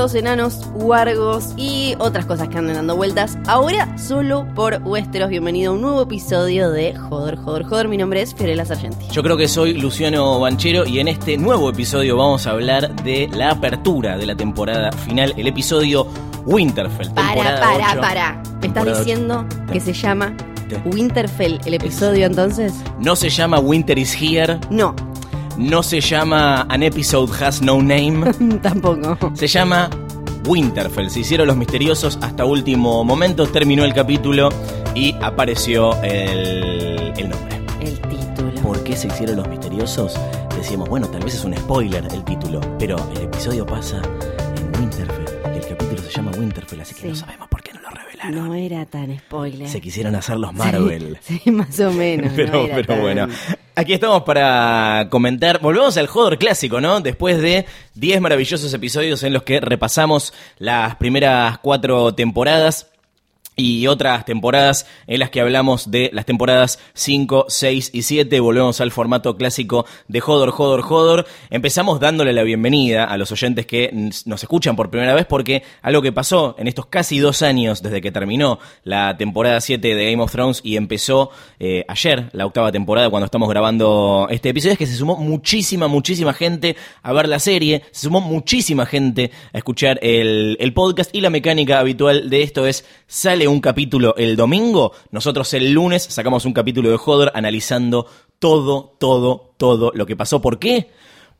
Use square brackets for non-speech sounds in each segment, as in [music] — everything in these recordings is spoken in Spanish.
Enanos, huargos y otras cosas que andan dando vueltas. Ahora solo por Westeros. Bienvenido a un nuevo episodio de Joder, Joder, Joder. Mi nombre es Fiorella Sargenti. Yo creo que soy Luciano Banchero y en este nuevo episodio vamos a hablar de la apertura de la temporada final, el episodio Winterfell. Para, para, para. ¿Me estás diciendo que se llama. Winterfell el episodio entonces? No se llama Winter is Here, No, no se llama An Episode Has No Name, [laughs] tampoco. se llama Winterfell. Se hicieron los misteriosos hasta último momento, terminó el capítulo y apareció el, el nombre. El título. ¿Por qué se hicieron los misteriosos? Decíamos, bueno, tal vez es un spoiler el título, pero el episodio pasa en Winterfell y el capítulo se llama Winterfell, así que Sí. no sabemos por qué no lo revelaron. No era tan spoiler. Se quisieron hacer los Marvel. Sí, [laughs] sí, más o menos. [laughs] no Pero, era pero tan- bueno, aquí estamos para comentar. Volvemos al Joder clásico, ¿no? Después de 10 maravillosos episodios en los que repasamos las primeras cuatro temporadas. Y otras temporadas en las que hablamos de las temporadas 5, 6 y 7. Volvemos al formato clásico de Jodor, Jodor, Jodor. Empezamos dándole la bienvenida a los oyentes que nos escuchan por primera vez porque algo que pasó en estos casi dos años desde que terminó la temporada 7 de Game of Thrones y empezó eh, ayer la octava temporada cuando estamos grabando este episodio es que se sumó muchísima, muchísima gente a ver la serie, se sumó muchísima gente a escuchar el, el podcast y la mecánica habitual de esto es un capítulo el domingo, nosotros el lunes sacamos un capítulo de Hodor analizando todo, todo, todo lo que pasó. ¿Por qué?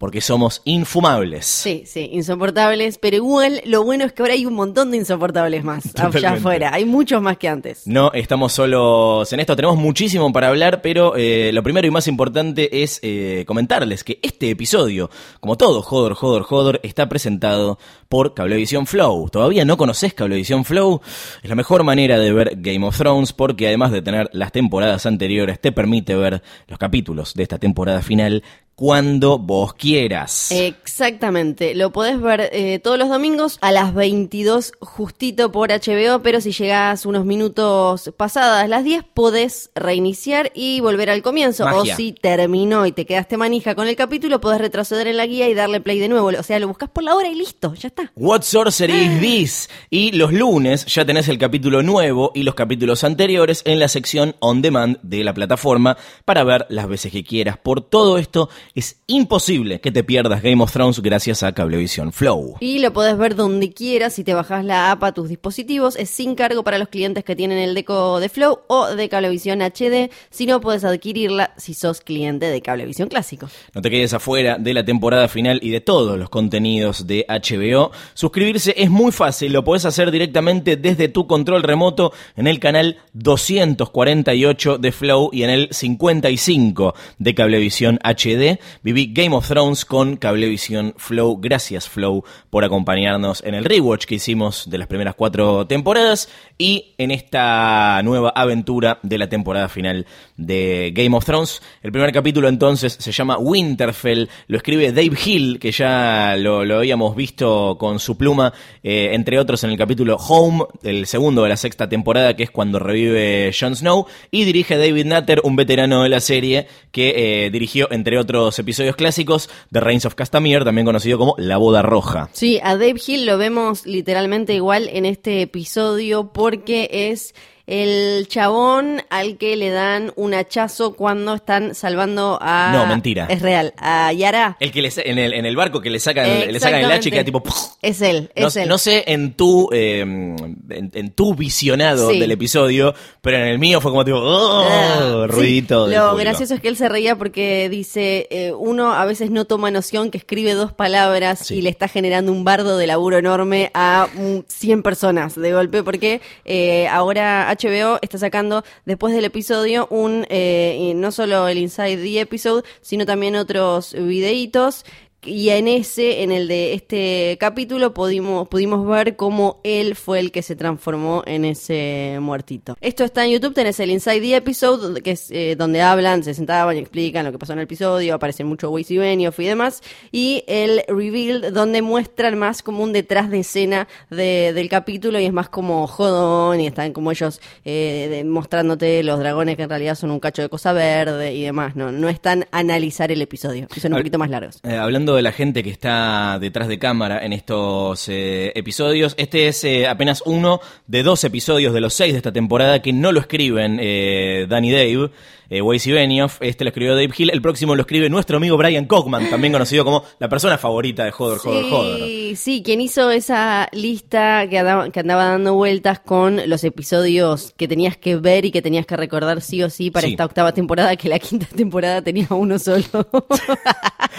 Porque somos infumables. Sí, sí, insoportables, pero igual lo bueno es que ahora hay un montón de insoportables más allá Totalmente. afuera. Hay muchos más que antes. No estamos solos en esto, tenemos muchísimo para hablar, pero eh, lo primero y más importante es eh, comentarles que este episodio, como todo Jodor, Jodor, Jodor, está presentado por Cablevisión Flow. ¿Todavía no conoces Cablevisión Flow? Es la mejor manera de ver Game of Thrones porque además de tener las temporadas anteriores, te permite ver los capítulos de esta temporada final cuando vos quieras. Exactamente, lo podés ver eh, todos los domingos a las 22 justito por HBO, pero si llegás unos minutos pasadas las 10 podés reiniciar y volver al comienzo. Magia. O si terminó y te quedaste manija con el capítulo, podés retroceder en la guía y darle play de nuevo. O sea, lo buscas por la hora y listo, ya está. What Sorcery is This? Y los lunes ya tenés el capítulo nuevo y los capítulos anteriores en la sección On Demand de la plataforma para ver las veces que quieras. Por todo esto, es imposible que te pierdas Game of Thrones gracias a Cablevisión Flow. Y lo podés ver donde quieras si te bajás la app a tus dispositivos. Es sin cargo para los clientes que tienen el deco de Flow o de Cablevisión HD. Si no, puedes adquirirla si sos cliente de Cablevisión Clásico. No te quedes afuera de la temporada final y de todos los contenidos de HBO. Suscribirse es muy fácil, lo podés hacer directamente desde tu control remoto en el canal 248 de Flow y en el 55 de Cablevisión HD. Viví Game of Thrones con Cablevisión Flow. Gracias Flow por acompañarnos en el rewatch que hicimos de las primeras cuatro temporadas y en esta nueva aventura de la temporada final de Game of Thrones. El primer capítulo entonces se llama Winterfell, lo escribe Dave Hill, que ya lo, lo habíamos visto con su pluma, eh, entre otros en el capítulo Home, el segundo de la sexta temporada, que es cuando revive Jon Snow, y dirige David Nutter, un veterano de la serie, que eh, dirigió, entre otros episodios clásicos, The Reigns of Castamere, también conocido como La Boda Roja. Sí, a Dave Hill lo vemos literalmente igual en este episodio porque es el chabón al que le dan un hachazo cuando están salvando a... No, mentira. Es real, a Yara. El que en, el, en el barco que le sacan, le sacan el hacha y queda tipo... Es él, No, es él. no sé en tu eh, en, en tu visionado Sí. del episodio, pero en el mío fue como tipo "Oh", Ah, ruidito. Lo gracioso es que él se reía porque dice, eh, uno a veces no toma noción que escribe dos palabras Sí. y le está generando un bardo de laburo enorme a mm, 100 personas de golpe, porque eh, ahora HBO está sacando después del episodio un, eh, no solo el Inside the Episode, sino también otros videitos Y en ese, en el de este capítulo, pudimos, pudimos ver cómo él fue el que se transformó en ese muertito. Esto está en YouTube, tenés el Inside the Episode, donde- que es eh, donde hablan, se sentaban y explican lo que pasó en el episodio, aparecen mucho Weiss y Benioff y demás. Y el Reveal, donde muestran más como un detrás de escena de- del capítulo y es más como jodón y están como ellos eh, de- mostrándote los dragones que en realidad son un cacho de cosa verde y demás. No, no están a analizar el episodio, son un Hab- poquito más largos. Eh, hablando de la gente que está detrás de cámara en estos eh, episodios, este es eh, apenas uno de dos episodios de los seis de esta temporada que no lo escriben eh, Danny Dave, eh, Weiss y Benioff. Este lo escribió Dave Hill. El próximo lo escribe nuestro amigo Brian Cockman, también conocido como la persona favorita de Joder, Joder, Joder. Sí, sí, quien hizo esa lista que andaba, que andaba dando vueltas con los episodios que tenías que ver y que tenías que recordar sí o sí para Sí. esta octava temporada, que la quinta temporada tenía uno solo. [laughs]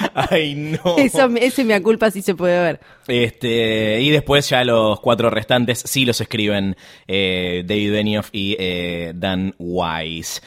[laughs] Ay, no. Eso, ese me culpa sí se puede ver. Este, y después ya los cuatro restantes sí los escriben eh, David Benioff y eh, Dan Wise.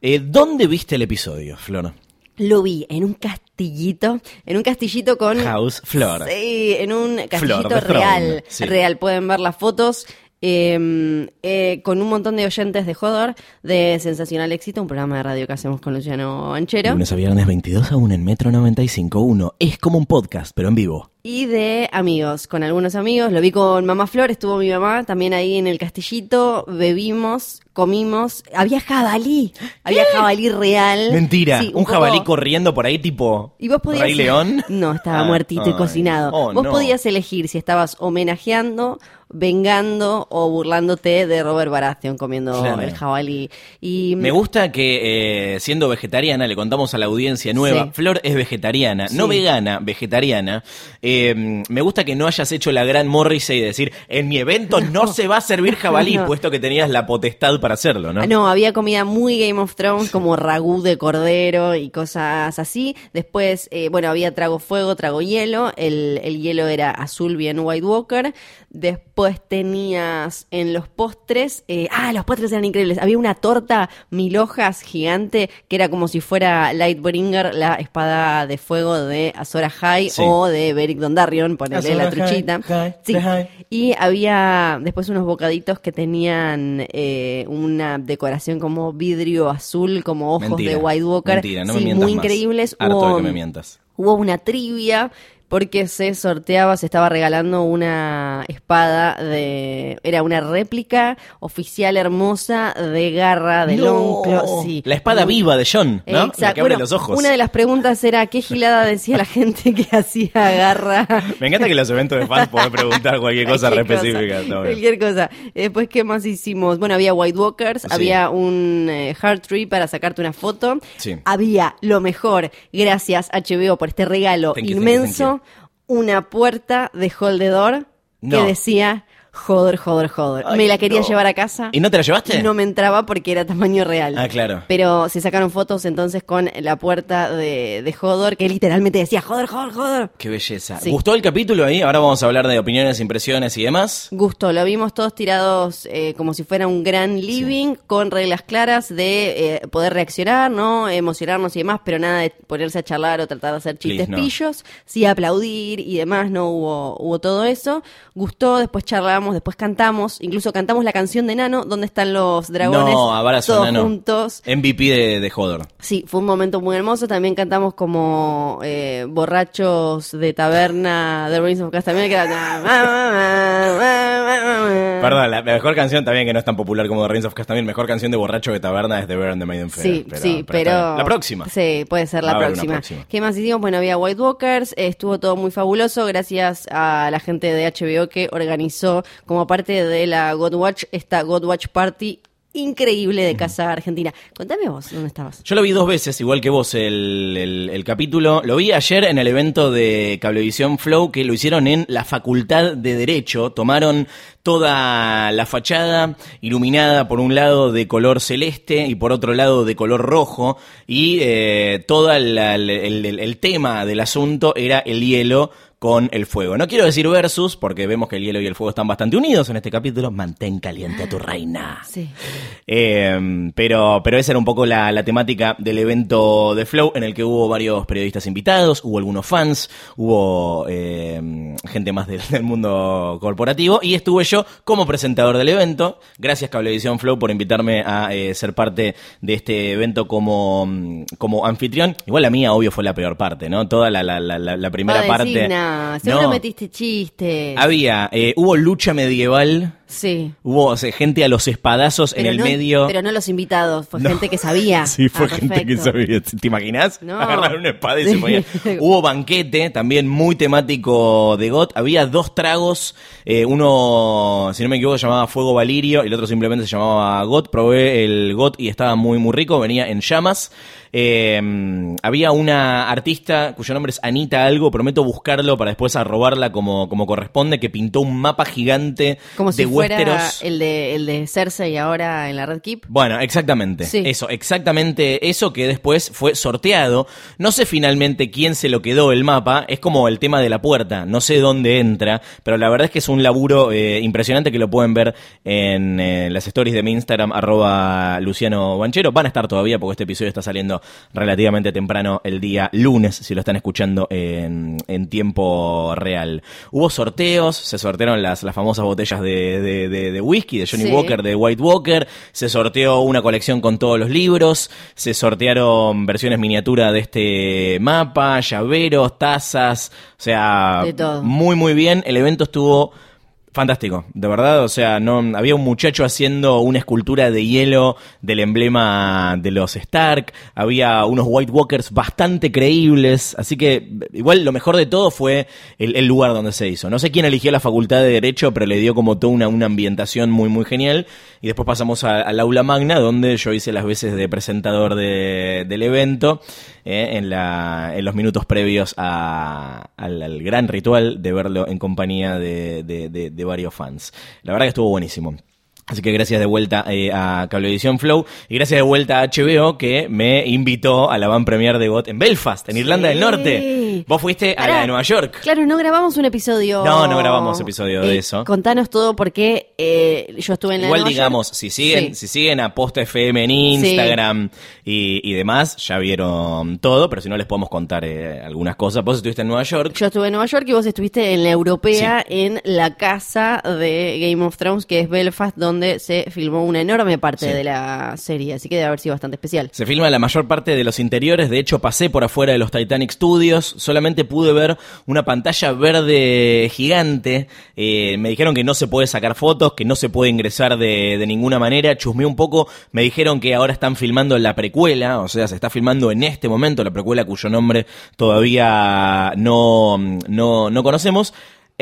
Eh, ¿Dónde viste el episodio, Flor? Lo vi en un castillito, en un castillito con... House Flor. Sí, en un castillito real. sí. Real, pueden ver las fotos. Eh, eh, con un montón de oyentes de Jodor, de Sensacional Éxito, un programa de radio que hacemos con Luciano Anchero. Lunes a viernes 22 a 1 en Metro 95.1. Es como un podcast, pero en vivo. Y de amigos, con algunos amigos. Lo vi con Mamá Flor, estuvo mi mamá también ahí en el castillito. Bebimos, comimos. Había jabalí. Había jabalí real. Mentira, Sí, un, poco- jabalí corriendo por ahí tipo Y vos podías. Rey León. [laughs] No, estaba Ah, muertito y cocinado. Oh, vos no. podías elegir si estabas homenajeando, vengando o burlándote de Robert Baratheon comiendo Claro. el jabalí. Y Me gusta que eh, siendo vegetariana, le contamos a la audiencia nueva, Sí. Flor es vegetariana, no vegana, vegetariana. Eh, me gusta que no hayas hecho la gran Morrissey y decir, en mi evento [laughs] no, se va a servir jabalí, [laughs] No. puesto que tenías la potestad para hacerlo, ¿no? No, había comida muy Game of Thrones, como ragú de cordero y cosas así. Después, eh, bueno, había trago fuego, trago hielo. El, el hielo era azul, bien White Walker. Después tenías en los postres. eh, ah, los postres eran increíbles. Había una torta mil hojas gigante que era como si fuera Lightbringer, la espada de fuego de Azor Ahai Sí. o de Beric Dondarrion, ponele la truchita. Sí. Y había después unos bocaditos que tenían eh, una decoración como vidrio azul, como ojos Mentira, de White Walker. Mentira, no me sí, mientas muy más. increíbles. Harto Hubo, de que me mientas. hubo una trivia porque se sorteaba, se estaba regalando una espada de... Era una réplica oficial hermosa de garra, de No. Sí. La espada Muy- viva de John, ¿no? Exacto. La que abre Bueno, los ojos. Una de las preguntas era qué gilada decía la gente que hacía garra Me encanta que en los eventos de fans podés preguntar cualquier cosa re Cualquier específica. Cualquier cosa. Después, ¿qué más hicimos? Bueno, había White Walkers, Sí. había un eh, Heart Tree para sacarte una foto. Sí. Había lo mejor, gracias HBO por este regalo Thank you, thank you, inmenso, una puerta de Holdedor No. que decía joder, joder, joder. Ay, me la quería no. llevar a casa. ¿Y no te la llevaste? No me entraba porque era tamaño real. Ah, claro. Pero se sacaron fotos entonces con la puerta de, de Hodor que literalmente decía joder, joder, joder. Qué belleza. Sí. ¿Gustó el capítulo ahí? Ahora vamos a hablar de opiniones, impresiones y demás. Gusto, lo vimos todos tirados eh, como si fuera un gran living, con reglas claras de eh, poder reaccionar, ¿no? Emocionarnos y demás, pero nada de ponerse a charlar o tratar de hacer chistes Please, no. pillos, sí aplaudir y demás, no hubo, hubo todo eso. Gustó, después charlamos, después cantamos, incluso cantamos la canción de Nano, donde están los dragones no, abrazo, todos Nano. juntos. MVP de, de Hodor. Sí, fue un momento muy hermoso. También cantamos como eh, borrachos de taberna de Rings of Castamere, que era... Perdón, la mejor canción también que no es tan popular como The Reigns of Castamere, mejor canción de borracho de taberna es The Bear and the Maiden Fair. Sí, sí, pero... La próxima. Sí, puede ser la próxima. próxima. ¿Qué más hicimos? Bueno, había White Walkers, estuvo todo muy fabuloso gracias a la gente de HBO que organizó como parte de la God Watch esta God Watch Party increíble de Casa Argentina. Contame vos, ¿dónde estabas? Yo lo vi dos veces, igual que vos, el, capítulo. Lo vi ayer en el evento de Cablevisión Flow, que lo hicieron en la Facultad de Derecho. Tomaron toda la fachada iluminada por un lado de color celeste y por otro lado de color rojo. Y eh, todo el tema del asunto era el hielo con el fuego. No quiero decir versus, porque vemos que el hielo y el fuego están bastante unidos en este capítulo. Mantén caliente a tu reina. Sí. Eh, pero, pero esa era un poco la, la temática del evento de Flow, en el que hubo varios periodistas invitados, hubo algunos fans, hubo eh, gente más del, [laughs] del mundo corporativo, y estuve yo como presentador del evento. Gracias Cablevisión Flow por invitarme a eh, ser parte de este evento como, como anfitrión. Igual la mía, obvio, fue la peor parte, ¿no? Toda la, la, la, primera parte. Decir, "Nah, seguro No. metiste chistes. Había, eh, hubo lucha medieval, Sí. hubo o sea, gente a los espadazos en el no- medio. Pero no los invitados, fue No. gente que sabía. [laughs] Sí, fue Ah, gente que sabía. ¿Te imaginas? No. Agarrar una espada y Sí. se ponía. [laughs] Hubo banquete, también muy temático de GOT. Había dos tragos. eh, uno, si no me equivoco, se llamaba Fuego Valirio y el otro simplemente se llamaba GOT. Probé el GOT y estaba muy, muy rico. Venía en llamas. Eh, había una artista cuyo nombre es Anita Algo. Prometo buscarlo para después arrobarla como, como corresponde. Que pintó un mapa gigante Como de si fuera el de, el de Cersei ahora en la Red Keep. Bueno, exactamente. Sí. Eso, exactamente eso que después fue sorteado. No sé finalmente quién se lo quedó el mapa. Es como el tema de la puerta. No sé dónde entra. Pero la verdad es que es un laburo eh, impresionante que lo pueden ver en eh, las stories de mi Instagram, arroba Luciano Banchero. Van a estar todavía porque este episodio está saliendo relativamente temprano el día lunes, si lo están escuchando en, en tiempo real. Hubo sorteos, se sortearon las, las famosas botellas de, de- de- de whisky de Johnny Sí. Walker de White Walker, se sorteó una colección con todos los libros, se sortearon versiones miniatura de este mapa, llaveros, tazas, o sea, muy muy bien, el evento estuvo fantástico, de verdad, o sea, no había un muchacho haciendo una escultura de hielo del emblema de los Stark, había unos White Walkers bastante creíbles, así que igual lo mejor de todo fue el, lugar donde se hizo. No sé quién eligió la facultad de Derecho, pero le dio como toda una, una ambientación muy muy genial. Y después pasamos al aula magna, donde yo hice las veces de presentador de- del evento, eh, en, la, en los minutos previos a- al, gran ritual de verlo en compañía de- de- de varios fans. La verdad que estuvo buenísimo. Así que gracias de vuelta eh, a Cablevisión Flow y gracias de vuelta a HBO que me invitó a la van premier de GOT en Belfast, en Irlanda del Norte. Vos fuiste a la de Nueva York. Claro, no grabamos un episodio. No, no grabamos episodio de eso. Contanos todo porque eh, yo estuve en la de Igual Nueva digamos, York. si siguen, Sí. si siguen a Posta FM en Instagram y, y demás, ya vieron todo, pero si no les podemos contar eh, algunas cosas. Vos estuviste en Nueva York. Yo estuve en Nueva York y vos estuviste en la europea, en la casa de Game of Thrones, que es Belfast, donde se filmó una enorme parte Sí. de la serie. Así que debe haber sido bastante especial. Se filma la mayor parte de los interiores, de hecho pasé por afuera de los Titanic Studios, solamente pude ver una pantalla verde gigante, Eh, me dijeron que no se puede sacar fotos, que no se puede ingresar de, de ninguna manera, chusmeé un poco, me dijeron que ahora están filmando la precuela, o sea, se está filmando en este momento la precuela cuyo nombre todavía no, no, no conocemos.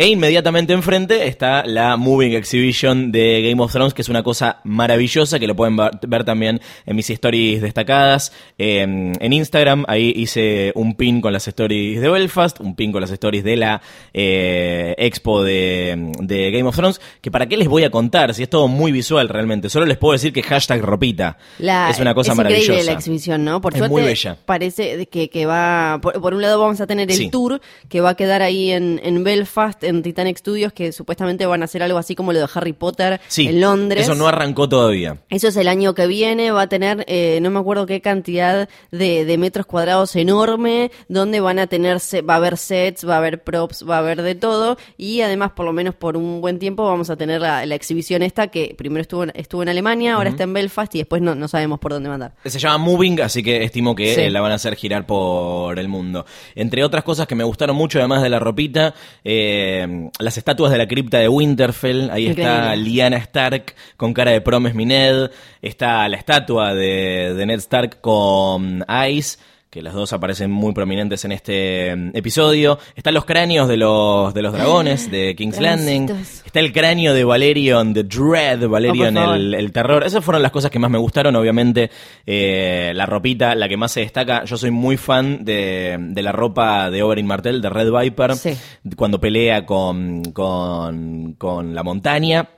E inmediatamente enfrente está la Moving Exhibition de Game of Thrones, que es una cosa maravillosa, que lo pueden ver, también en mis stories destacadas. Eh, en Instagram, ahí hice un pin con las stories de Belfast, un pin con las stories de la eh, expo de, de Game of Thrones, que para qué les voy a contar, si es todo muy visual realmente. Solo les puedo decir que hashtag ropita. La- es una cosa es maravillosa. increíble la exhibición, ¿no? Por Es suerte, muy bella. parece que, que va. Por, por un lado, vamos a tener el Sí. tour que va a quedar ahí en, en Belfast, en Titanic Studios, que supuestamente van a hacer algo así como lo de Harry Potter Sí, en Londres. eso no arrancó todavía. Eso es el año que viene, va a tener, eh, no me acuerdo qué cantidad de, de metros cuadrados enorme, donde van a tener, va a haber sets, va a haber props, va a haber de todo, y además, por lo menos por un buen tiempo, vamos a tener la, la exhibición esta, que primero estuvo, en- estuvo en Alemania, ahora está en Belfast, y después no, no sabemos por dónde mandar. Se llama Moving, así que estimo que Sí. eh, la van a hacer girar por el mundo. Entre otras cosas que me gustaron mucho, además de la ropita, eh, las estatuas de la cripta de Winterfell. Ahí está. Lyanna Stark con cara de Promise Me Ned. Está la estatua de, de Ned Stark con Ice. Que las dos aparecen muy prominentes en este mm, episodio. Están los cráneos de los, de los dragones de [gasps] King's Landing. Está el cráneo de Valerion, de Dread, Valerion Oh, el, el terror. Esas fueron las cosas que más me gustaron. Obviamente, eh, la ropita, la que más se destaca. Yo soy muy fan de, de la ropa de Oberyn Martell, de Red Viper, Sí. cuando pelea con, con, con la montaña.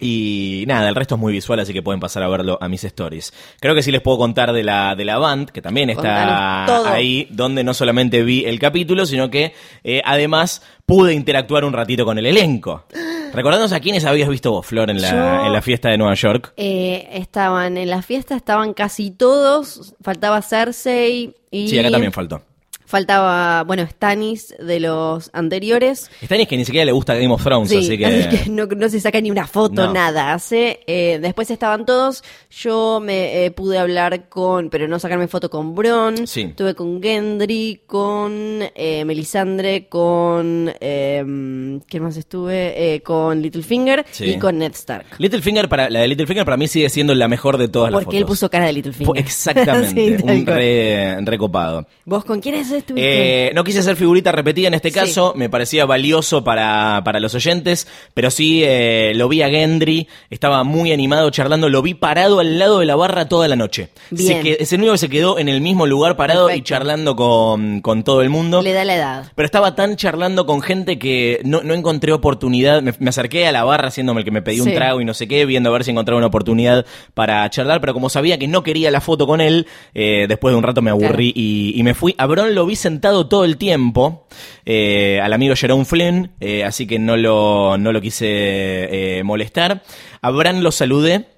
Y nada, el resto es muy visual, así que pueden pasar a verlo a mis stories. Creo que sí les puedo contar de la, de la band, que también está ahí, donde no solamente vi el capítulo, sino que eh, además pude interactuar un ratito con el elenco. Recordándonos a quiénes habías visto vos, Flor, en la, Yo- en la fiesta de Nueva York. Eh, estaban en la fiesta, estaban casi todos. Faltaba Cersei y. Sí, acá también faltó. Faltaba, bueno, Stannis de los anteriores. Stannis que ni siquiera le gusta Game of Thrones, Sí, así [laughs] que... no, no se saca ni una foto, No. nada hace. Eh, después estaban todos. Yo me eh, pude hablar con, pero no sacarme foto con Bron. Sí. Tuve con Gendry, con eh, Melisandre, con. Eh, ¿Quién más estuve? Eh, con Littlefinger Sí. y con Ned Stark. Littlefinger, para, la de Littlefinger para mí sigue siendo la mejor de todas las Porque él fotos. puso cara de Littlefinger. Exactamente, [laughs] Sí, un re, recopado. ¿Vos con quiénes estuviste? Eh, no quise hacer figurita repetida en este Sí. caso, me parecía valioso para, para los oyentes, pero sí eh, lo vi a Gendry, estaba muy animado charlando, lo vi parado al lado de la barra toda la noche. Bien. Se que- es el único que se quedó en el mismo lugar parado y charlando con, con todo el mundo. Le da la edad. Pero estaba tan charlando con gente que no, no encontré oportunidad. Me, me acerqué a la barra haciéndome el que me pedí un trago y no sé qué, viendo a ver si encontraba una oportunidad para charlar. Pero como sabía que no quería la foto con él, eh, después de un rato me aburrí y, y me fui. A Bron lo vi sentado todo el tiempo, eh, al amigo Jerome Flynn, eh, así que no lo, no lo quise eh, molestar. A Bran lo saludé.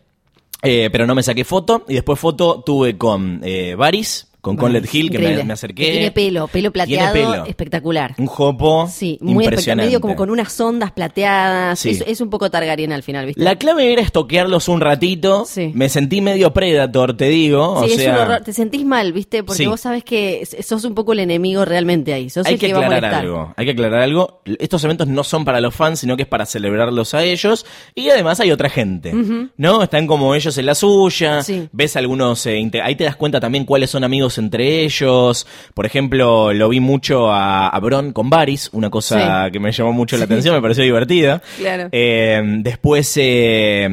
pero no me saqué foto y después foto tuve con Varys, con Conlet Hill, que me, acerqué. Que Tiene pelo, pelo Tiene plateado, pelo. espectacular. Un jopo Sí, muy impresionante. Medio como con unas ondas plateadas. Sí. Es, es un poco Targaryen al final, ¿viste? La clave era estoquearlos un ratito. Sí. Me sentí medio Predator, te digo. Sí, o es sea, un horror. Te sentís mal, ¿viste? Porque Sí. vos sabés que sos un poco el enemigo realmente ahí. Sos hay el que que, va a aclarar algo. Hay que aclarar algo. Estos eventos no son para los fans, sino que es para celebrarlos a ellos. Y además hay otra gente. ¿No? Están como ellos en la suya. Sí. Ves algunos. eh, ahí te das cuenta también cuáles son amigos entre ellos. Por ejemplo, lo vi mucho a, a Bron con Varys. Una cosa Sí. que me llamó mucho la atención, me pareció divertida. Claro. Eh, después. eh,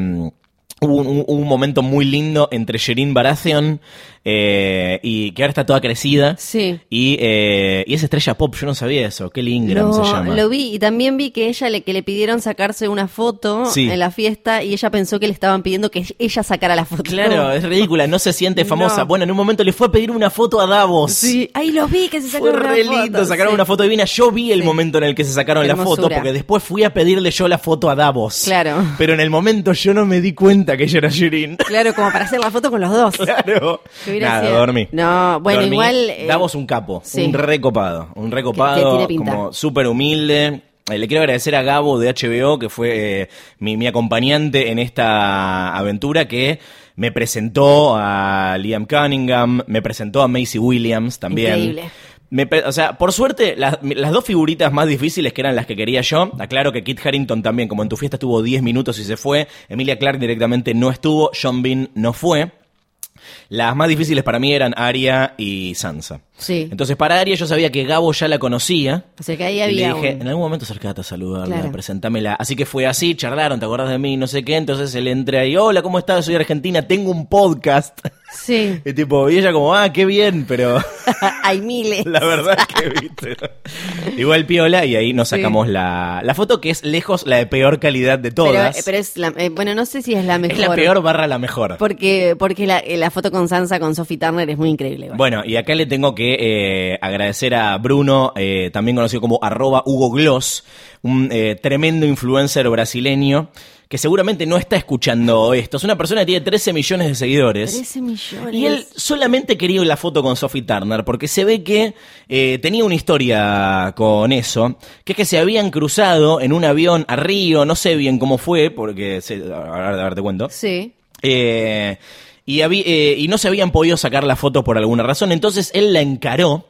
Hubo un, un- un momento muy lindo entre Sherin Baratheon eh, y que ahora está toda crecida. Sí. Y, eh, y es estrella pop, yo no sabía eso. Kelly Ingram se llama. lo vi y también vi que ella le, que le pidieron sacarse una foto Sí. en la fiesta y ella pensó que le estaban pidiendo que ella sacara la foto. Claro, es ridícula, no se siente [laughs] famosa. No. Bueno, en un momento le fue a pedir una foto a Davos. Sí, ahí los vi que se Fue sacaron re una lindo, foto. sacaron sí. una foto divina. Yo vi el Sí. momento en el que se sacaron la foto, porque después fui a pedirle yo la foto a Davos. Claro. Pero en el momento yo no me di cuenta que ella era Shirin. Claro, como para hacer la foto con los dos. [laughs] Claro. Que hubiera Nada, sido- dormí. No, bueno, Dormí. igual, eh, Davos un capo, sí. un recopado. Un recopado, como súper humilde. Eh, le quiero agradecer a Gabo de HBO, que fue eh, mi, mi acompañante en esta aventura, que me presentó a Liam Cunningham, me presentó a Macy Williams también. Increíble. Me o sea, por suerte, las, las dos figuritas más difíciles que eran las que quería yo, aclaro que Kit Harrington también, como en tu fiesta estuvo 10 minutos y se fue, Emilia Clarke directamente no estuvo, John Bean no fue. Las más difíciles para mí eran Arya y Sansa. Sí. Entonces, para Arya yo sabía que Gabo ya la conocía. O sea que ahí Y le había dije, un- en algún momento acercate a saludarla, Claro. presentámela. Así que fue así, charlaron, ¿te acordás de mí? No sé qué. Entonces él entra ahí, hola, ¿cómo estás? Soy argentina, tengo un podcast. Sí. Y tipo, y ella como, ah, qué bien, pero [laughs] Hay miles. la verdad es que viste. Igual piola y ahí nos Sí. sacamos la, la foto que es lejos la de peor calidad de todas. pero es la, eh, bueno, no sé si es la mejor. es la peor barra la mejor. Porque, porque la, eh, la foto con Sansa, con Sophie Turner, es muy increíble. igual. Bueno, y acá le tengo que eh, agradecer a Bruno, eh, también conocido como arroba Hugo Gloss, un eh, tremendo influencer brasileño que seguramente no está escuchando esto. Es una persona que tiene 13 millones de seguidores. 13 millones. Y él solamente quería la foto con Sophie Turner, porque se ve que eh, tenía una historia con eso, que es que se habían cruzado en un avión a Río, no sé bien cómo fue, porque se, ahora a ver, te cuento. Sí. Eh, y, habí- eh, y no se habían podido sacar la foto por alguna razón, entonces él la encaró.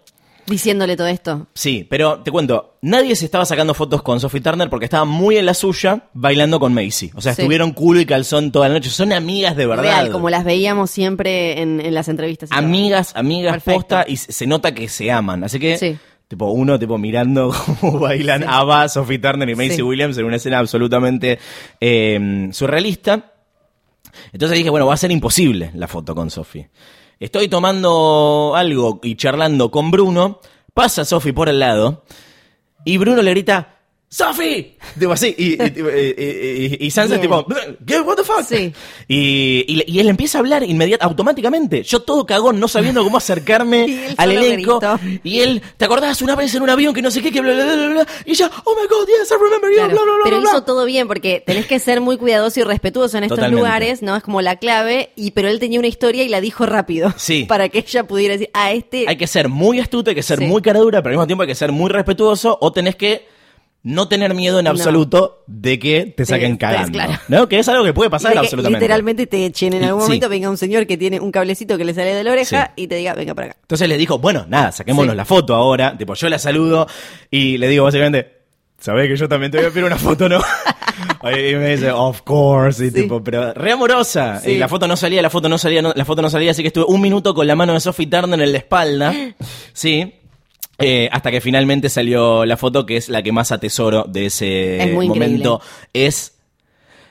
Diciéndole todo esto. Sí, pero te cuento, nadie se estaba sacando fotos con Sophie Turner porque estaba muy en la suya bailando con Macy. O sea, Sí. estuvieron culo y calzón toda la noche. Son amigas de verdad. Real, como las veíamos siempre en, en las entrevistas. y todo. amigas, amigas Perfecto. posta y se se nota que se aman. Así que, Sí. tipo, uno tipo mirando [laughs] cómo bailan. Ava, Sophie Turner y Macy Sí. Williams en una escena absolutamente eh, surrealista. Entonces dije, bueno, va a ser imposible la foto con Sophie. Estoy tomando algo y charlando con Bruno. Pasa Sophie por el lado y Bruno le grita, ¡Sophie! [laughs] Digo así, y, y, y, y- y Sansa es Bien. tipo, ¿qué? ¿What the fuck? Sí. Y, él empieza a hablar inmediatamente, automáticamente. Yo todo cagón, no sabiendo cómo acercarme [laughs] al elenco. Y él, ¿te acordás una vez en un avión que no sé qué, que bla, bla, bla, bla? Y ella, oh my god, yes, I remember you, Claro, bla, bla, bla, pero bla, hizo bla. todo bien porque tenés que ser muy cuidadoso y respetuoso en estos Totalmente. lugares, ¿no? Es como la clave, y pero él tenía una historia y la dijo rápido. Sí. [laughs] Para que ella pudiera decir, a este. Hay que ser muy astuto, hay que ser Sí. muy cara dura, pero al mismo tiempo hay que ser muy respetuoso o tenés que no tener miedo en No. absoluto de que te saquen cagando. claro. ¿No? Que es algo que puede pasar absolutamente. literalmente te echen en algún sí. momento, venga un señor que tiene un cablecito que le sale de la oreja Sí. y te diga, venga para acá. Entonces le dijo, bueno, nada, saquémonos Sí. la foto ahora. Tipo, yo la saludo y le digo básicamente, ¿sabés que yo también te voy a pedir una foto, no? [laughs] y me dice, of course, y tipo, pero re amorosa. Y la foto no salía, la foto no salía, no- la foto no salía, así que estuve un minuto con la mano de Sophie Turner en la espalda. [gasps] Sí. Eh, hasta que finalmente salió la foto, que es la que más atesoro de ese Es muy momento. Es,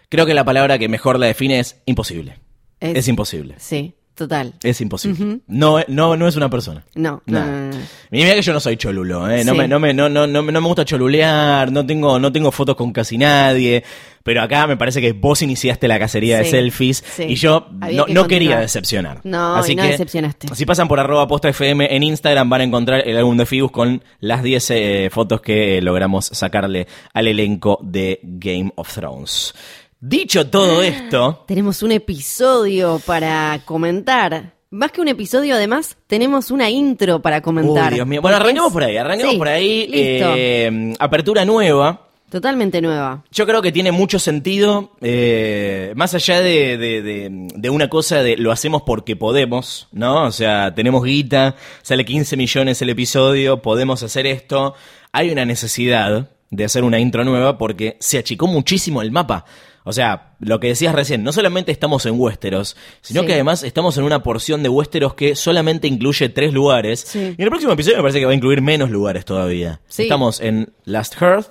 creo que la palabra que mejor la define es imposible. Es- es imposible. Sí, total. Es imposible. no, no, no es una persona. No, no, No. no, no, no. Mira que yo no soy cholulo, ¿eh? No, Sí. me, no, me, no, no, no, me- no me gusta cholulear, no tengo, no tengo fotos con casi nadie. Pero acá me parece que vos iniciaste la cacería de selfies sí. y yo Había no, que no quería decepcionar. No, Así y no que, decepcionaste. Si pasan por arroba posta FM en Instagram van a encontrar el álbum de Fibus con las 10 eh, fotos que eh, logramos sacarle al elenco de Game of Thrones. Dicho todo esto, Tenemos un episodio para comentar. Más que un episodio, además, tenemos una intro para comentar. Uy, Dios mío. Bueno, arranquemos es- por ahí, arranquemos Sí, por ahí. Listo. eh, apertura nueva. Totalmente nueva. Yo creo que tiene mucho sentido, eh, más allá de, de- de- de una cosa de lo hacemos porque podemos, ¿no? O sea, tenemos guita, sale 15 millones el episodio, podemos hacer esto. Hay una necesidad de hacer una intro nueva porque se achicó muchísimo el mapa. O sea, lo que decías recién, no solamente estamos en Westeros, sino Sí. que además estamos en una porción de Westeros que solamente incluye tres lugares. Sí. Y en el próximo episodio me parece que va a incluir menos lugares todavía. Sí. Estamos en Last Hearth,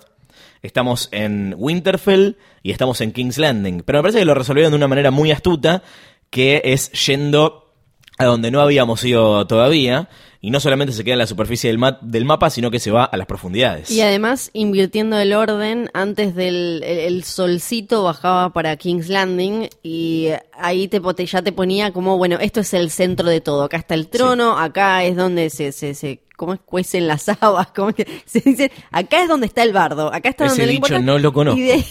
estamos en Winterfell y estamos en King's Landing. Pero me parece que lo resolvieron de una manera muy astuta, que es yendo a donde no habíamos ido todavía. Y no solamente se queda en la superficie del, ma- del mapa, sino que se va a las profundidades. Y además, invirtiendo el orden, antes del el, el solcito bajaba para King's Landing y ahí te, ya te ponía como, bueno, esto es el centro de todo. Acá está el trono, acá es donde se, se, se ¿cómo es? cuecen las habas, [laughs] ¿cómo es que se dice? Acá es donde está el bardo, acá está Ese donde dicho no lo conozco. Y de,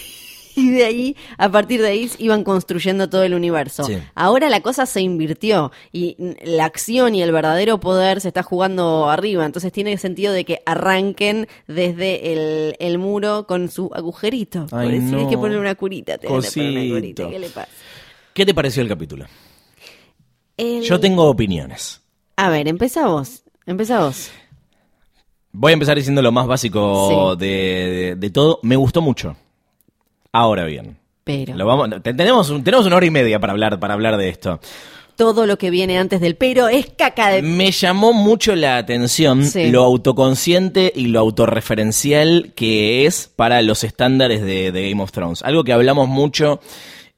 y de ahí, a partir de ahí, iban construyendo todo el universo. Sí. Ahora la cosa se invirtió y la acción y el verdadero poder se está jugando arriba. Entonces tiene sentido de que arranquen desde el, el muro con su agujerito. Ay, Por decir, hay no. que poner una curita. te van a poner una curita. ¿Qué le pasa? ¿Qué te pareció el capítulo? El- Yo tengo opiniones. A ver, empezá vos. Empezá vos. Voy a empezar diciendo lo más básico Sí. de, de- de todo. Me gustó mucho. Ahora bien. Pero Lo vamos, te- tenemos, un- tenemos una hora y media para hablar, para hablar de esto. todo lo que viene antes del pero es caca de... Me llamó mucho la atención Sí. lo autoconsciente y lo autorreferencial que es para los estándares de, de Game of Thrones. Algo que hablamos mucho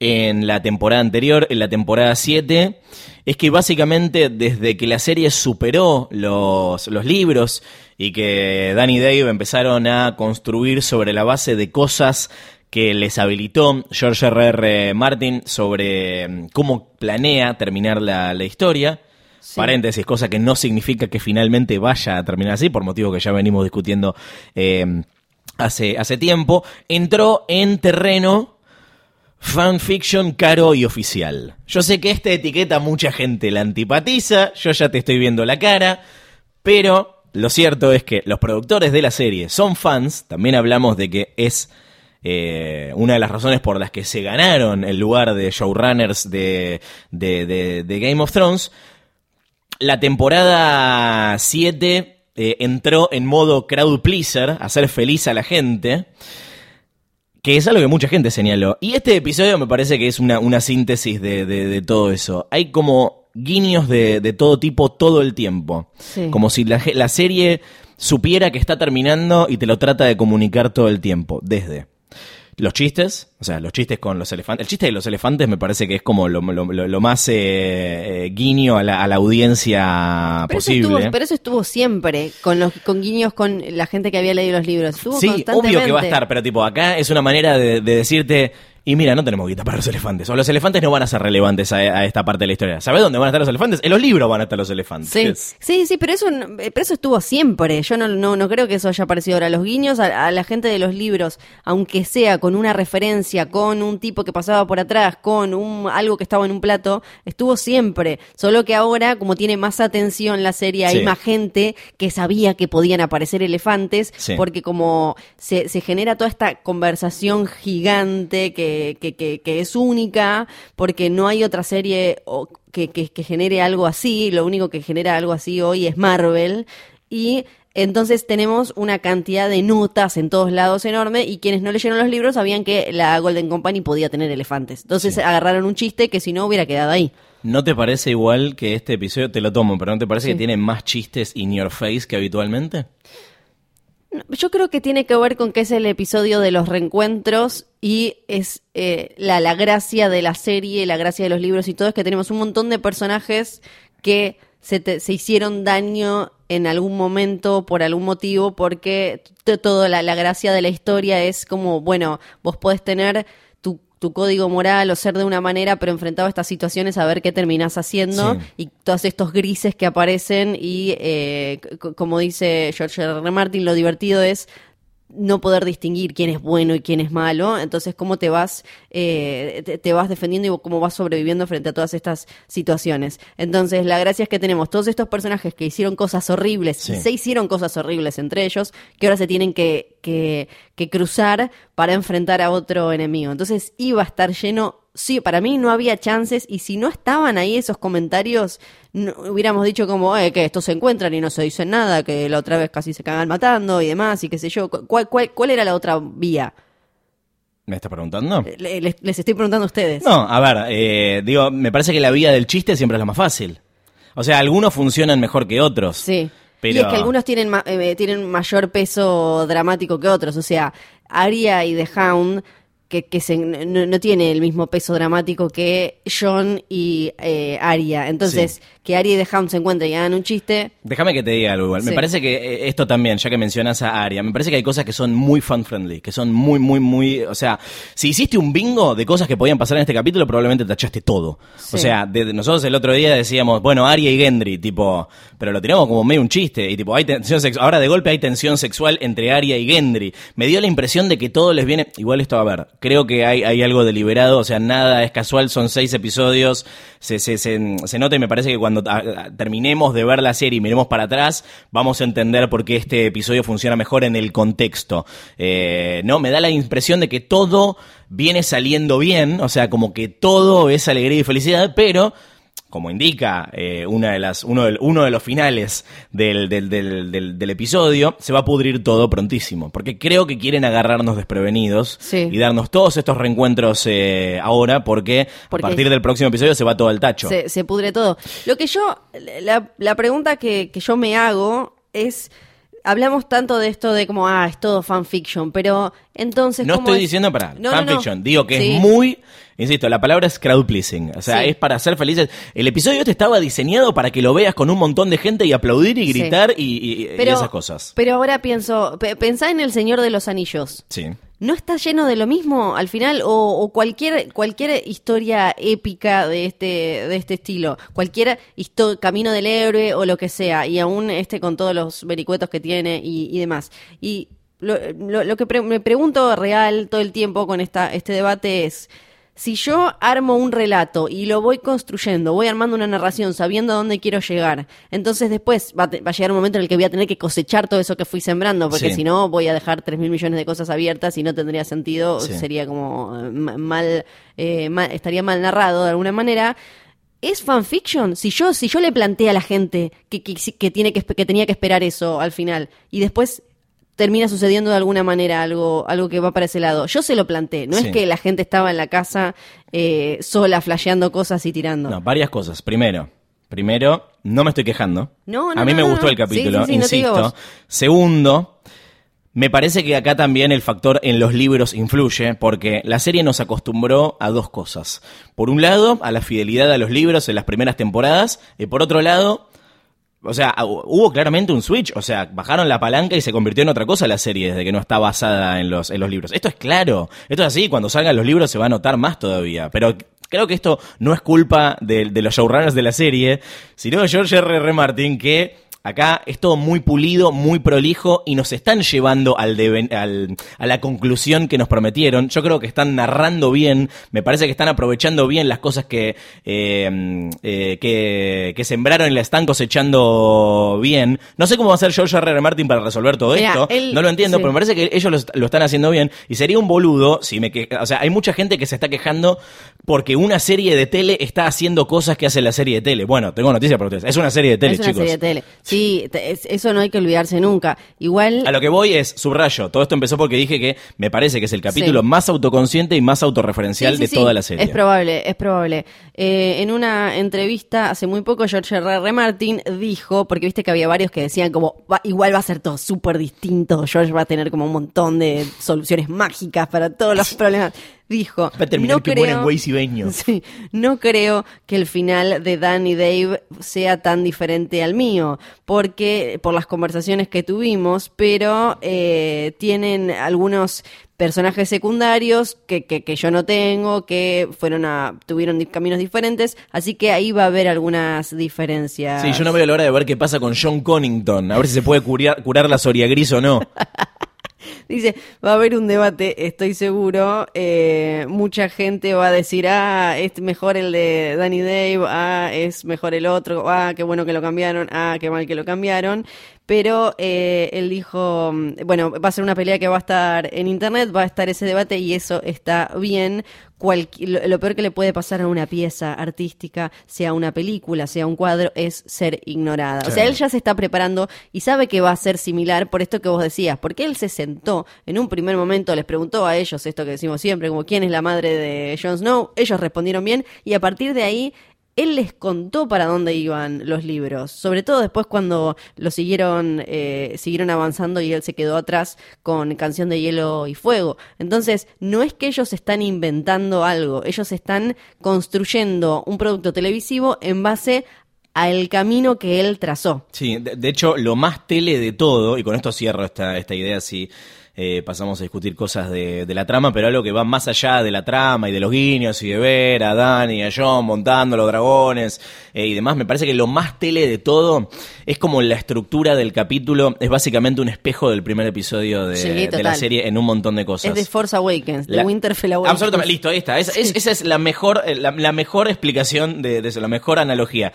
en la temporada anterior, en la temporada 7, es que básicamente desde que la serie superó los, los libros y que Dan y Dave empezaron a construir sobre la base de cosas que les habilitó George R. R. Martin sobre mm, cómo planea terminar la, la historia. Sí. Paréntesis, cosa que no significa que finalmente vaya a terminar así, por motivo que ya venimos discutiendo eh, hace, hace tiempo. Entró en terreno fanfiction caro y oficial. Yo sé que esta etiqueta mucha gente la antipatiza, yo ya te estoy viendo la cara, pero lo cierto es que los productores de la serie son fans, también hablamos de que es eh, una de las razones por las que se ganaron el lugar de showrunners de, de, de- de Game of Thrones. La temporada 7 eh, entró en modo crowd pleaser, hacer feliz a la gente, que es algo que mucha gente señaló. Y este episodio me parece que es una, una síntesis de, de- de todo eso. Hay como guiños de, de todo tipo todo el tiempo. Sí. Como si la, la serie supiera que está terminando y te lo trata de comunicar todo el tiempo. Desde los chistes, o sea, los chistes con los elefantes. El chiste de los elefantes me parece que es como lo, lo- lo- lo más eh, eh, guiño a la, a la audiencia Pero eso, posible. estuvo, pero eso estuvo siempre, con los con guiños con la gente que había leído los libros. Estuvo Sí, obvio que va a estar, pero tipo, acá es una manera de, de decirte, y mira, no tenemos guita para los elefantes. O los elefantes no van a ser relevantes a, a esta parte de la historia. ¿Sabes dónde van a estar los elefantes? En los libros van a estar los elefantes. Sí, sí, sí, pero eso, pero eso estuvo siempre. Yo no, no, no creo que eso haya aparecido ahora. Los guiños a, a la gente de los libros, aunque sea con una referencia, con un tipo que pasaba por atrás, con un algo que estaba en un plato, estuvo siempre. Solo que ahora, como tiene más atención la serie, hay Sí. más gente que sabía que podían aparecer elefantes, Sí. porque como se, se genera toda esta conversación gigante que, que, que, que es única, porque no hay otra serie que, genere algo así, lo único que genera algo así hoy es Marvel, y entonces tenemos una cantidad de notas en todos lados enorme, y quienes no leyeron los libros sabían que la Golden Company podía tener elefantes. Entonces agarraron un chiste que si no hubiera quedado ahí. ¿No te parece igual que este episodio, te lo tomo, pero no te parece Sí. que tiene más chistes in your face que habitualmente? Yo creo que tiene que ver con que es el episodio de los reencuentros y es eh, la, la gracia de la serie, la gracia de los libros y todo es que tenemos un montón de personajes que se, te- se hicieron daño en algún momento por algún motivo porque toda la, la gracia de la historia es como, bueno, vos podés tener tu, código moral o ser de una manera, pero enfrentado a estas situaciones a ver qué terminás haciendo Sí. y todos estos grises que aparecen y eh, como dice George R. R. Martin, lo divertido es no poder distinguir quién es bueno y quién es malo, entonces cómo te vas eh, te, te vas defendiendo y cómo vas sobreviviendo frente a todas estas situaciones. Entonces la gracia es que tenemos todos estos personajes que hicieron cosas horribles Sí. se hicieron cosas horribles entre ellos que ahora se tienen que, que, que cruzar para enfrentar a otro enemigo. Entonces iba a estar lleno Sí, para mí no había chances y si no estaban ahí esos comentarios, no- hubiéramos dicho como eh, que estos se encuentran y no se dicen nada, que la otra vez casi se cagan matando y demás y qué sé yo. ¿Cu- ¿Cuál, cuál, cuál era la otra vía? ¿Me estás preguntando? Le- Les, les estoy preguntando a ustedes. No, a ver, eh, digo, me parece que la vía del chiste siempre es la más fácil. O sea, algunos funcionan mejor que otros. Sí. Pero... Y es que algunos tienen, ma- eh, tienen mayor peso dramático que otros. O sea, Arya y The Hound, que, que se- no, tiene el mismo peso dramático que John y eh, Arya. Entonces, que y The Hound se encuentren y hagan un chiste. Déjame que te diga algo igual. Me parece que eh, esto también, ya que mencionas a Aria, me parece que hay cosas que son muy fan-friendly, que son muy, muy, muy... O sea, si hiciste un bingo de cosas que podían pasar en este capítulo, probablemente tachaste todo. Sí. O sea, de- de- nosotros el otro día decíamos, bueno, Aria y Gendry, tipo... Pero lo tiramos como medio un chiste, y tipo, hay tensión sexual... Ahora de golpe hay tensión sexual entre Aria y Gendry. Me dio la impresión de que todo les viene... Igual esto, a ver, creo que hay, hay algo deliberado, o sea, nada es casual, son seis episodios, se, se, se, se nota y me parece que cuando a- a- terminemos de ver la serie y miremos para atrás, vamos a entender por qué este episodio funciona mejor en el contexto. Eh, no, me da la impresión de que todo viene saliendo bien, o sea, como que todo es alegría y felicidad, pero como indica eh, una de las, uno, de, uno de los finales del, del, del, episodio, se va a pudrir todo prontísimo. Porque creo que quieren agarrarnos desprevenidos Sí. y darnos todos estos reencuentros eh, ahora, porque, Porque- a partir del próximo episodio se va todo al tacho. Se, se pudre todo. Lo que yo, la, la pregunta que, que yo me hago es, hablamos tanto de esto de como, ah, es todo fanfiction, pero entonces... No ¿cómo estoy es? diciendo para No, no, no. fanfiction, digo que Sí. es muy, insisto, la palabra es crowd pleasing, o sea, Sí. es para ser felices. El episodio este estaba diseñado para que lo veas con un montón de gente y aplaudir y gritar y, y- y Pero, esas cosas. Pero ahora pienso, pe- pensá en El Señor de los Anillos. Sí. ¿No está lleno de lo mismo al final? O, o cualquier, cualquier historia épica de este, de este estilo, cualquier histo- camino del héroe o lo que sea, y aún este con todos los vericuetos que tiene y, y demás. Y lo, lo- lo que pre- me pregunto real todo el tiempo con esta, este debate es, si yo armo un relato y lo voy construyendo, voy armando una narración sabiendo a dónde quiero llegar, entonces después va a, te- va a llegar un momento en el que voy a tener que cosechar todo eso que fui sembrando, porque Sí. si no voy a dejar tres mil millones de cosas abiertas y no tendría sentido, Sí. sería como eh, ma- mal, eh, mal- estaría mal narrado de alguna manera. ¿Es fanfiction? Si yo, si yo le planteé a la gente que, que, que tiene que, que tenía que esperar eso al final y después termina sucediendo de alguna manera algo, algo que va para ese lado. Yo se lo planteé, no Sí. es que la gente estaba en la casa eh, sola, flasheando cosas y tirando. No, varias cosas. Primero, primero, no me estoy quejando. No, no, A mí no, me no, gustó el capítulo, Sí, sí, insisto. Segundo, Me parece que acá también el factor en los libros influye, porque la serie nos acostumbró a dos cosas. Por un lado, a la fidelidad a los libros en las primeras temporadas, y por otro lado, o sea, hubo claramente un switch, o sea, bajaron la palanca y se convirtió en otra cosa la serie desde que no está basada en los, en los libros. Esto es claro, esto es así, cuando salgan los libros se va a notar más todavía, pero creo que esto no es culpa de, los showrunners de la serie, sino de George R. R. Martin que Acá es todo muy pulido, muy prolijo y nos están llevando al, al, a la conclusión que nos prometieron. Yo creo que están narrando bien, me parece que están aprovechando bien las cosas que, eh, eh, que, que, sembraron y la están cosechando bien. No sé cómo va a ser George R. R. Martin para resolver todo esto, no lo entiendo, pero me parece que ellos lo, están haciendo bien y sería un boludo si me que, o sea, hay mucha gente que se está quejando porque una serie de tele está haciendo cosas que hace la serie de tele. Bueno, tengo noticias para ustedes. Es una serie de tele, es una chicos. Serie de tele. Sí, eso no hay que olvidarse nunca. Igual. A lo que voy es, subrayo, todo esto empezó porque dije que me parece que es el capítulo más autoconsciente y más autorreferencial de toda la serie. Es probable, es probable. Eh, en una entrevista hace muy poco, George R. R. Martin dijo, porque viste que había varios que decían como, igual va a ser todo súper distinto, George va a tener como un montón de soluciones mágicas para todos los problemas dijo, no creo, [laughs] sí, no creo que el final de Dan y Dave sea tan diferente al mío, porque por las conversaciones que tuvimos, pero eh, tienen algunos personajes secundarios que, que, que, yo no tengo, que fueron a, tuvieron caminos diferentes, así que ahí va a haber algunas diferencias. Sí, yo no veo la hora de ver qué pasa con John Connington, a ver si se puede curar, curar la Soria Gris o no. [laughs] [laughs] Dice, va a haber un debate, estoy seguro. Eh, mucha gente va a decir, ah, es mejor el de Danny Dave, ah, es mejor el otro, ah, qué bueno que lo cambiaron, ah, qué mal que lo cambiaron pero eh, él dijo, mm, bueno, va a ser una pelea que va a estar en internet, va a estar ese debate y eso está bien. Lo, peor que le puede pasar a una pieza artística, sea una película, sea un cuadro, es ser ignorada. O sea, él ya se está preparando y sabe que va a ser similar por esto que vos decías, porque él se sentó en un primer momento, les preguntó a ellos esto que decimos siempre, como quién es la madre de Jon Snow, ellos respondieron bien y a partir de ahí él les contó para dónde iban los libros, sobre todo después cuando lo siguieron, eh, siguieron avanzando y él se quedó atrás con Canción de Hielo y Fuego. Entonces, no es que ellos están inventando algo, ellos están construyendo un producto televisivo en base al camino que él trazó. Sí, de, hecho, lo más tele de todo, y con esto cierro esta, esta idea así eh, pasamos a discutir cosas de, la trama, pero algo que va más allá de la trama y de los guiños y de ver a Dani y a John montando los dragones eh, y demás. Me parece que lo más tele de todo es como la estructura del capítulo, es básicamente un espejo del primer episodio de, la serie en un montón de cosas. Es de Force Awakens, de Winterfell Awakens. Absolutamente, listo, ahí está. esa es la mejor, eh, la, mejor explicación de, de eso, la mejor analogía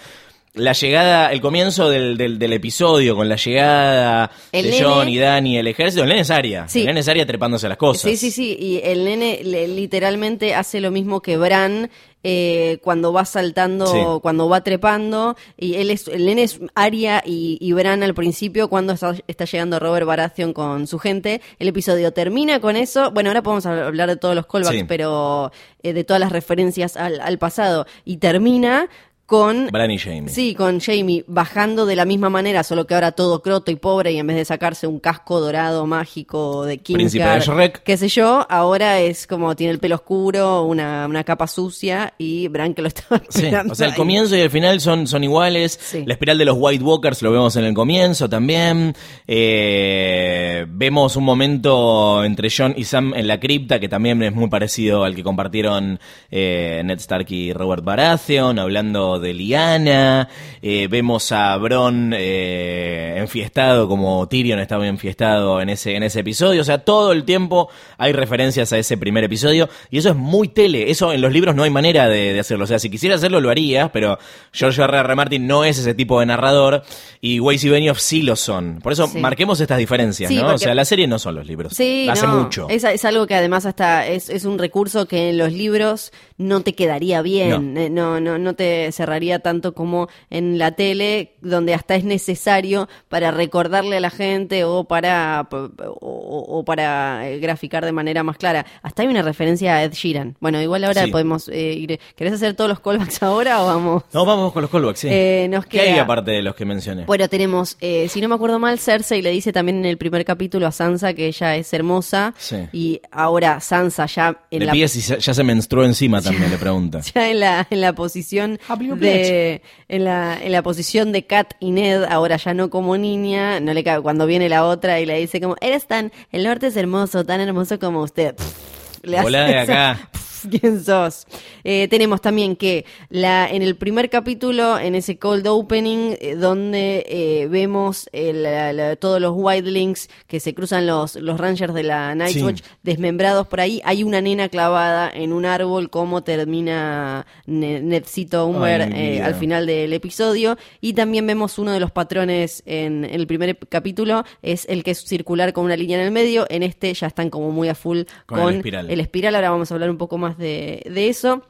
la llegada, el comienzo del, del, episodio, con la llegada de John y Danny, el ejército, el nene es Aria. El nene es Aria trepándose las cosas. Sí, sí, sí. Y el nene literalmente hace lo mismo que Bran eh, cuando va saltando, cuando va trepando. Y él es, el nene es Aria y, Bran al principio, cuando está, llegando Robert Baratheon con su gente. El episodio termina con eso. Bueno, ahora podemos hablar de todos los callbacks, pero eh, de todas las referencias al, al pasado. Y termina con Bran y Jamie. Sí, con Jamie bajando de la misma manera, solo que ahora todo croto y pobre y en vez de sacarse un casco dorado mágico de Kingsguard, qué sé yo, ahora es como tiene el pelo oscuro, una, una capa sucia y Bran que lo está esperando. o sea, el comienzo y el final son, son iguales. La espiral de los White Walkers lo vemos en el comienzo también. Eh, vemos un momento entre John y Sam en la cripta que también es muy parecido al que compartieron eh, Ned Stark y Robert Baratheon, hablando de Liana, eh, vemos a Bron eh, enfiestado como Tyrion estaba enfiestado en ese, en ese episodio, o sea, todo el tiempo hay referencias a ese primer episodio y eso es muy tele, eso en los libros no hay manera de, hacerlo, o sea, si quisiera hacerlo lo haría, pero George R. R. Martin no es ese tipo de narrador y Weiss y Benioff sí lo son, por eso marquemos estas diferencias, ¿no? O sea, la serie no son los libros, sí, hace mucho. Es, es, algo que además hasta es, es un recurso que en los libros no te quedaría bien, no, eh, no, no, no te cerraría tanto como en la tele, donde hasta es necesario para recordarle a la gente o para o, para eh, graficar de manera más clara. Hasta hay una referencia a Ed Sheeran. Bueno, igual ahora Sí. podemos eh, ir. ¿Querés hacer todos los callbacks ahora o vamos? No, vamos con los callbacks, sí. Eh, nos ¿Qué hay aparte de los que mencioné? Bueno, tenemos, eh, si no me acuerdo mal, Cersei le dice también en el primer capítulo a Sansa que ella es hermosa. Sí. Y ahora Sansa ya en Le la se- ya se menstruó encima también, le pregunta. [laughs] ya en la, en la posición Habló de en la, en la posición de Kat y Ned, ahora ya no como niña, no le cabe cuando viene la otra y le dice como, eres tan, el norte es hermoso, tan hermoso como usted. Pff, [laughs] le hace Volá de esa- acá. Pff, [laughs] [laughs] ¿Quién sos? Eh, tenemos también que la en el primer capítulo, en ese cold opening, eh, donde eh, vemos el- la- la- todos los wildlings que se cruzan los, los rangers de la Night Sí. Watch desmembrados por ahí, hay una nena clavada en un árbol, como termina Ne- Nedcito Umber Ay, eh, al final del episodio. Y también vemos uno de los patrones en, en el primer capítulo, es el que es circular con una línea en el medio. En este ya están como muy a full Con con, el espiral. el espiral. Ahora vamos a hablar un poco más de, de eso.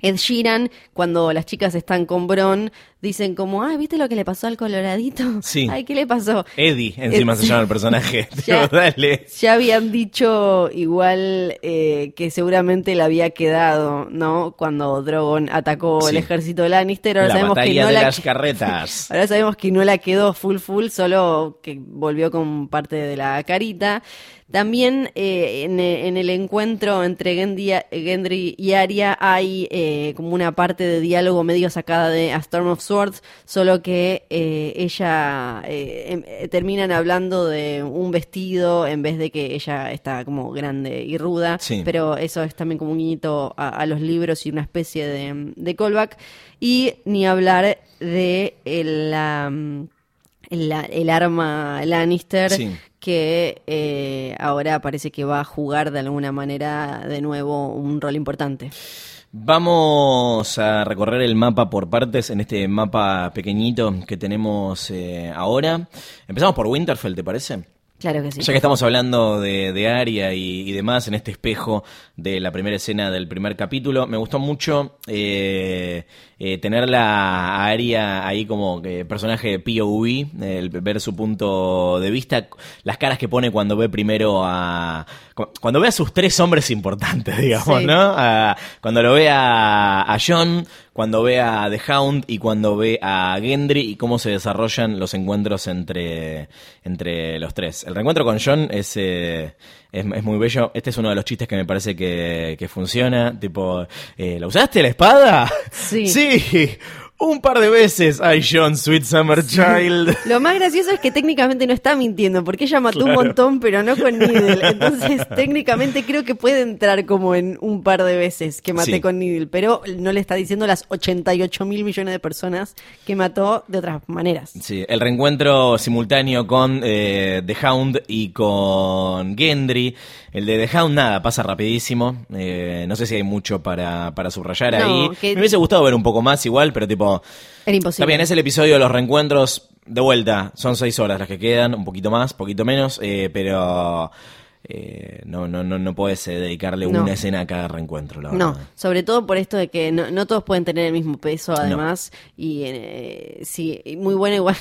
Ed Sheeran, cuando las chicas están con Bron, dicen como, ah, ¿viste lo que le pasó al coloradito? Sí. [laughs] Ay, ¿qué le pasó? Eddie, encima se llama el personaje. [laughs] [laughs] Ya. Digo, dale. Ya habían dicho igual eh, que seguramente le había quedado, ¿no? Cuando Drogon atacó Sí. el ejército de Lannister. Ahora La sabemos que no de la las carretas. Ahora sabemos que no la quedó full full, solo que volvió con parte de la carita. También eh, en, en el encuentro entre Gendry, Gendry y Arya hay eh, como una parte de diálogo medio sacada de A Storm of Swords, solo que eh, ella eh, em- eh, terminan hablando de un vestido en vez de que ella está como grande y ruda, Sí. pero eso es también como un guiñito a, a los libros y una especie de, de callback. Y ni hablar de el, la, el, el arma Lannister Sí. Que eh, ahora parece que va a jugar de alguna manera de nuevo un rol importante. Vamos a recorrer el mapa por partes en este mapa pequeñito que tenemos eh, ahora. Empezamos por Winterfell, ¿te parece? Claro que sí. Ya que estamos hablando de, de Aria y, y demás en este espejo de la primera escena del primer capítulo, me gustó mucho eh, eh, tenerla a Aria ahí como que personaje de POV, el ver su punto de vista, las caras que pone cuando ve primero a... cu- Cuando ve a sus tres hombres importantes, [laughs] digamos, Sí. ¿no? A- cuando lo ve a, a John, cuando ve a The Hound y cuando ve a Gendry y cómo se desarrollan los encuentros entre, entre los tres. El reencuentro con John es, eh, es, es muy bello. Este es uno de los chistes que me parece que, que funciona. Tipo, eh, ¿la usaste la espada? Sí. [laughs] Sí, un par de veces. Ay, John, Sweet Summer Child. Lo más gracioso es que técnicamente no está mintiendo, porque ella mató un montón, pero no con Needle. Entonces, [laughs] técnicamente creo que puede entrar como en un par de veces que maté Sí. con Needle, pero no le está diciendo las 88 mil millones de personas que mató de otras maneras. Sí, el reencuentro simultáneo con eh, The Hound y con Gendry. El de The Hound, nada, pasa rapidísimo. Eh, no sé si hay mucho para, para subrayar No, ahí. que- Me hubiese gustado ver un poco más igual, pero tipo... Era imposible. Está bien, es el episodio de los reencuentros. De vuelta, son seis horas las que quedan, un poquito más, poquito menos, eh, pero... eh, no, no, no, no puedes eh, dedicarle No. una escena a cada reencuentro, la No, verdad. sobre todo por esto de que no, no todos pueden tener el mismo peso, además. Y eh, sí, muy bueno igual.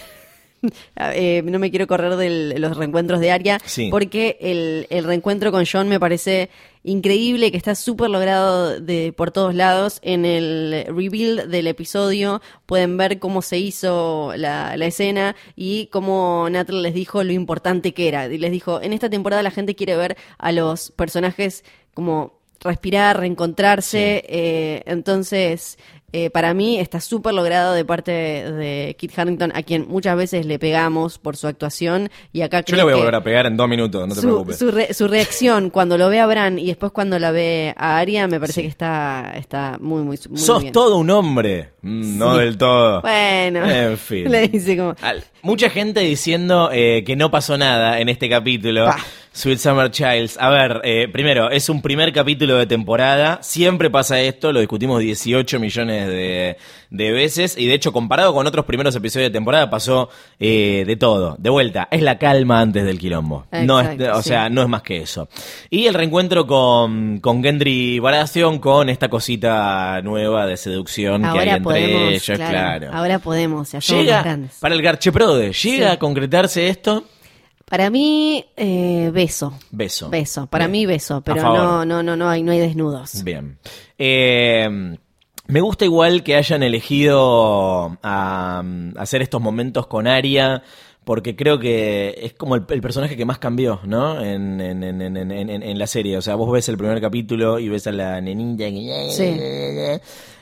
[laughs] Eh, no me quiero correr de los reencuentros de Aria, Sí. porque el, el reencuentro con John me parece increíble, que está súper logrado de, por todos lados. En el reveal del episodio pueden ver cómo se hizo la, la escena y cómo Natalie les dijo lo importante que era. Y les dijo, en esta temporada la gente quiere ver a los personajes como respirar, reencontrarse. eh, entonces, eh, para mí está súper logrado de parte de Kit Harrington, a quien muchas veces le pegamos por su actuación. Y acá Yo le voy a volver a pegar en dos minutos, no te su, preocupes. su re- su reacción [laughs] cuando lo ve a Bran y después cuando la ve a Arya, me parece que está, está muy, muy, muy Sos bien. todo un hombre. Mm, No del todo. Bueno, En [laughs] fin. le dice como... Al- Mucha gente diciendo eh, que no pasó nada en este capítulo. Pa. Sweet Summer Childs. A ver, eh, primero, es un primer capítulo de temporada. Siempre pasa esto, lo discutimos 18 millones de, de veces. Y de hecho, comparado con otros primeros episodios de temporada, pasó eh, de todo. De vuelta, es la calma antes del quilombo. no es, o sí. sea, no es más que eso. Y el reencuentro con, con Gendry Baratheon con esta cosita nueva de seducción que hay entre podemos, ellos, claro, claro. Ahora podemos, ya somos Llega, grandes. para el Garcheprode, ¿llega Sí. a concretarse esto? Para mí, eh, beso. Beso. Beso. Para Bien. mí, beso. Pero no, no, no, no hay, no hay desnudos. Bien. Eh, me gusta igual que hayan elegido a, a hacer estos momentos con Aria. Porque creo que es como el, el personaje que más cambió, ¿no? En, la serie. O sea, vos ves el primer capítulo y ves a la que... Sí.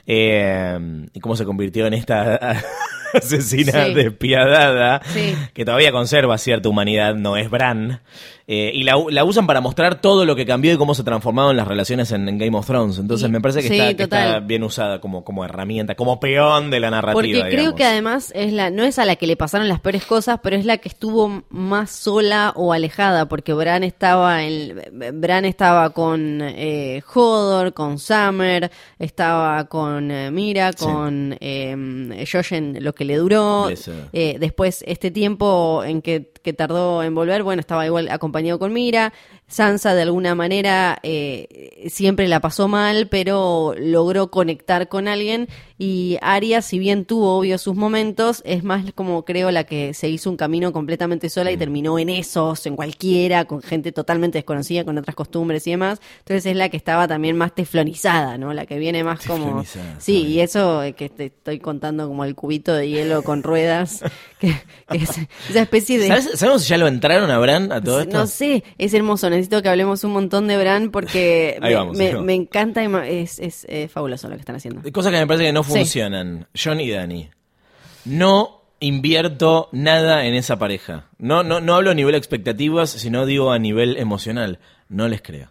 Eh, y cómo se convirtió en esta [laughs] asesina Sí. despiadada Sí. que todavía conserva cierta humanidad, no es Bran. Eh, y la, u- la usan para mostrar todo lo que cambió y cómo se transformaron las relaciones en, en Game of Thrones. Entonces me parece que, sí, está, que está total. bien usada como, como herramienta, como peón de la narrativa. Porque creo digamos. que además es la, no es a la que le pasaron las peores cosas, pero es la que estuvo más sola o alejada, porque Bran estaba en, Bran estaba con eh, Hodor, con Summer, estaba con eh, Mira, Sí. con eh, Josh en lo que le duró. Eh, después, este tiempo en que, que tardó en volver, bueno, estaba igual acompañado con Mira. Sansa, de alguna manera, eh, siempre la pasó mal, pero logró conectar con alguien. Y Arya, si bien tuvo, obvio, sus momentos, es más como creo la que se hizo un camino completamente sola Mm. y terminó en esos, en cualquiera, con gente totalmente desconocida, con otras costumbres y demás. Entonces es la que estaba también más teflonizada, ¿no? La que viene más como... Sí, y eso eh, que te estoy contando como el cubito de hielo con ruedas, [laughs] que, que es esa especie de... ¿Sabes- ¿Sabemos si ya lo entraron a Bran a todo esto? No sé, es hermoso. Necesito que hablemos un montón de Bran porque [laughs] me, vamos, me- ahí vamos. me encanta y es, es eh, fabuloso lo que están haciendo. Cosas que me parece que no Sí. funcionan. John y Dani. No invierto nada en esa pareja. No, no, no hablo a nivel expectativas, sino digo a nivel emocional. No les creo.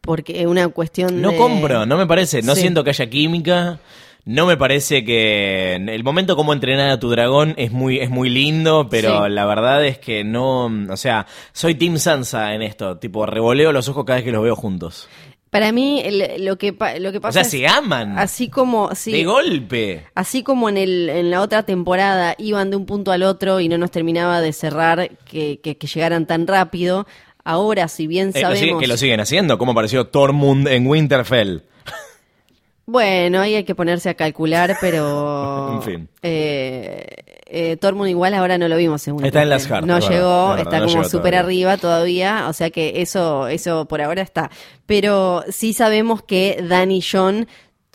Porque es una cuestión No de... compro, no me parece. No Sí. siento que haya química. No me parece que el momento como entrenar a tu dragón es muy es muy lindo, pero Sí. la verdad es que no, o sea, soy Team Sansa en esto, tipo revoleo los ojos cada vez que los veo juntos. Para mí el- lo que lo que O pasa sea, es se aman así como sí, de golpe. Así como en, el, en la otra temporada iban de un punto al otro y no nos terminaba de cerrar que, que- que llegaran tan rápido, ahora si bien Eh, lo sabemos... que lo siguen haciendo, como apareció Tormund en Winterfell. Bueno, ahí hay que ponerse a calcular, pero... [laughs] En fin. Eh, eh, Tormund igual ahora no lo vimos según Está en las Hard, No llegó, está no como súper arriba todavía, o sea que eso, eso por ahora está. Pero sí sabemos que Dan y John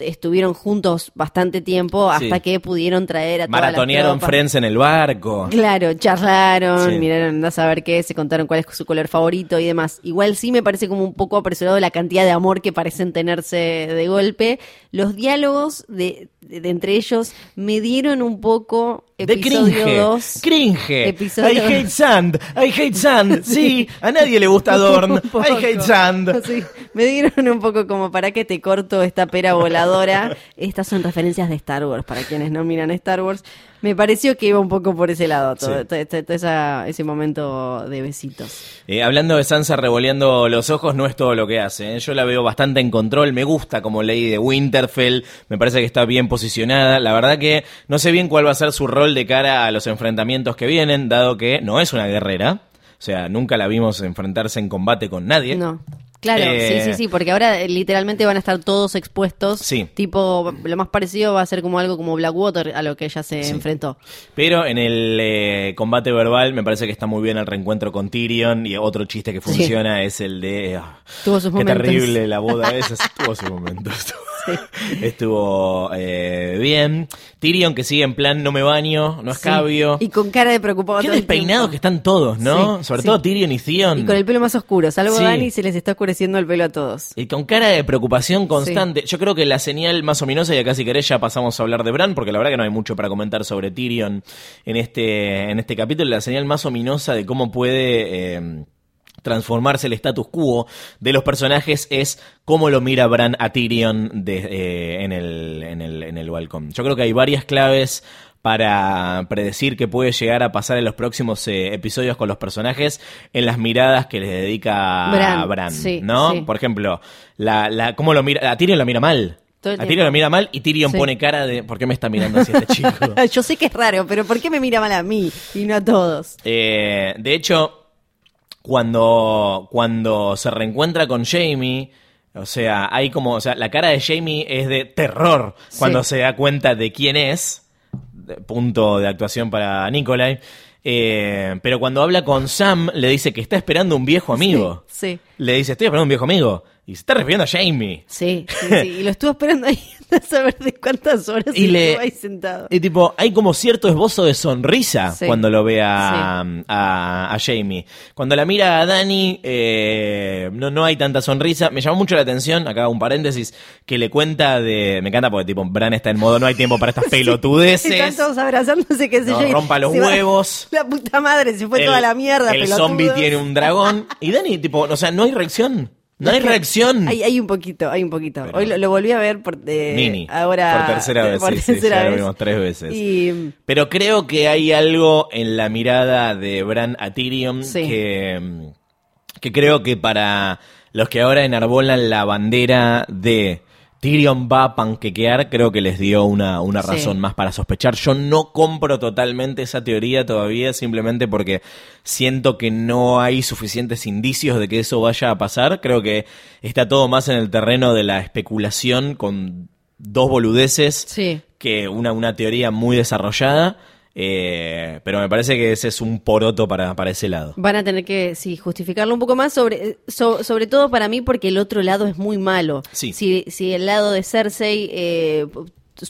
estuvieron juntos bastante tiempo hasta Sí. que pudieron traer a todas Maratonearon. Friends en el barco. Claro, charlaron, Sí. miraron a saber qué, se contaron cuál es su color favorito y demás. Igual sí me parece como un poco apresurado la cantidad de amor que parecen tenerse de golpe. Los diálogos de, de entre ellos me dieron un poco De episodio cringe. 2. Cringe. Episodio I hate sand. I hate sand. Sí, a nadie le gusta [laughs] Dorn. I hate sand. Sí, me dieron un poco como para que te corto esta pera voladora. Estas son referencias de Star Wars, para quienes no miran Star Wars. Me pareció que iba un poco por ese lado, todo, Sí. todo- todo- esa- ese momento de besitos. Eh, hablando de Sansa revoleando los ojos, no es todo lo que hace. ¿eh? Yo la veo bastante en control. Me gusta como ley de Winterfell. Me parece que está bien posicionada. La verdad que no sé bien cuál va a ser su rol de cara a los enfrentamientos que vienen, dado que no es una guerrera. O sea, nunca la vimos enfrentarse en combate con nadie. No. Claro, Eh, sí, sí, sí, porque ahora eh, literalmente van a estar todos expuestos. Sí. Tipo, lo más parecido va a ser como algo como Blackwater a lo que ella se Sí. enfrentó. Pero en el eh, combate verbal me parece que está muy bien el reencuentro con Tyrion y otro chiste que funciona es el de... ah, Tuvo sus qué momentos. terrible la boda esa, [laughs] tuvo sus momentos. Estuvo eh, bien. Tyrion que sigue en plan no me baño, no escabio. Y con cara de preocupado Qué despeinados que están todos, ¿no? Sí, Sobre sí. todo Tyrion y Theon. Y con el pelo más oscuro, salvo Sí. Dani se les está oscureciendo el pelo a todos. Y con cara de preocupación constante. Yo creo que la señal más ominosa, y acá si querés ya pasamos a hablar de Bran, porque la verdad que no hay mucho para comentar sobre Tyrion en este, en este capítulo, la señal más ominosa de cómo puede eh, transformarse el status quo de los personajes es cómo lo mira Bran a Tyrion de- eh, en, el, en, el, en el balcón. Yo creo que hay varias claves para predecir qué puede llegar a pasar en los próximos eh, episodios con los personajes en las miradas que les dedica Bran, a Bran, sí, ¿no? sí. Por ejemplo, la, la, cómo lo mira, a Tyrion lo mira mal. Todo el A. Tyrion lo mira mal y Tyrion Sí. pone cara de ¿por qué me está mirando así este [laughs] chico? Yo sé que es raro, pero ¿por qué me mira mal a mí y no a todos? Eh, de hecho, cuando, cuando se reencuentra con Jamie, o sea, hay como, o sea, la cara de Jamie es de terror cuando Sí. se da cuenta de quién es. Punto de actuación para Nikolai. Eh, pero cuando habla con Sam, le dice que está esperando un viejo amigo. Sí. Le dice, estoy esperando un viejo amigo. Y se está refiriendo a Jamie. Sí, sí, sí. Y lo estuvo esperando ahí [laughs] a saber de cuántas horas Y le- estuvo ahí sentado. Y tipo, hay como cierto esbozo de sonrisa Sí. cuando lo ve a, a, a Jamie. Cuando la mira a Dani, eh, no, no hay tanta sonrisa. Me llamó mucho la atención, acá un paréntesis, que le cuenta de... Me encanta porque tipo, Bran está en modo, no hay tiempo para estas [laughs] pelotudeces. Están todos abrazándose, No, yo. y rompa los se va- huevos. [laughs] La puta madre, se fue El- toda la mierda, El zombie tiene un dragón. Y Dani, tipo, o sea, no hay reacción. No hay reacción. Hay, hay un poquito, hay un poquito. Pero- Hoy lo, lo volví a ver por, eh, Mini. ahora Por tercera [laughs] vez, por sí, sí, tercera ya lo vez. vimos tres veces. Y Pero creo que hay algo en la mirada de Bran a Tyrion Sí. que, que creo que para los que ahora enarbolan la bandera de Tyrion va a panquequear, creo que les dio una, una Sí. razón más para sospechar. Yo no compro totalmente esa teoría todavía, simplemente porque siento que no hay suficientes indicios de que eso vaya a pasar. Creo que está todo más en el terreno de la especulación con dos boludeces sí. que una, una teoría muy desarrollada, eh, pero me parece que ese es un poroto para, para ese lado. Van a tener que, sí, justificarlo un poco más, sobre, so- sobre todo para mí, porque el otro lado es muy malo. Sí. Si, si el lado de Cersei eh,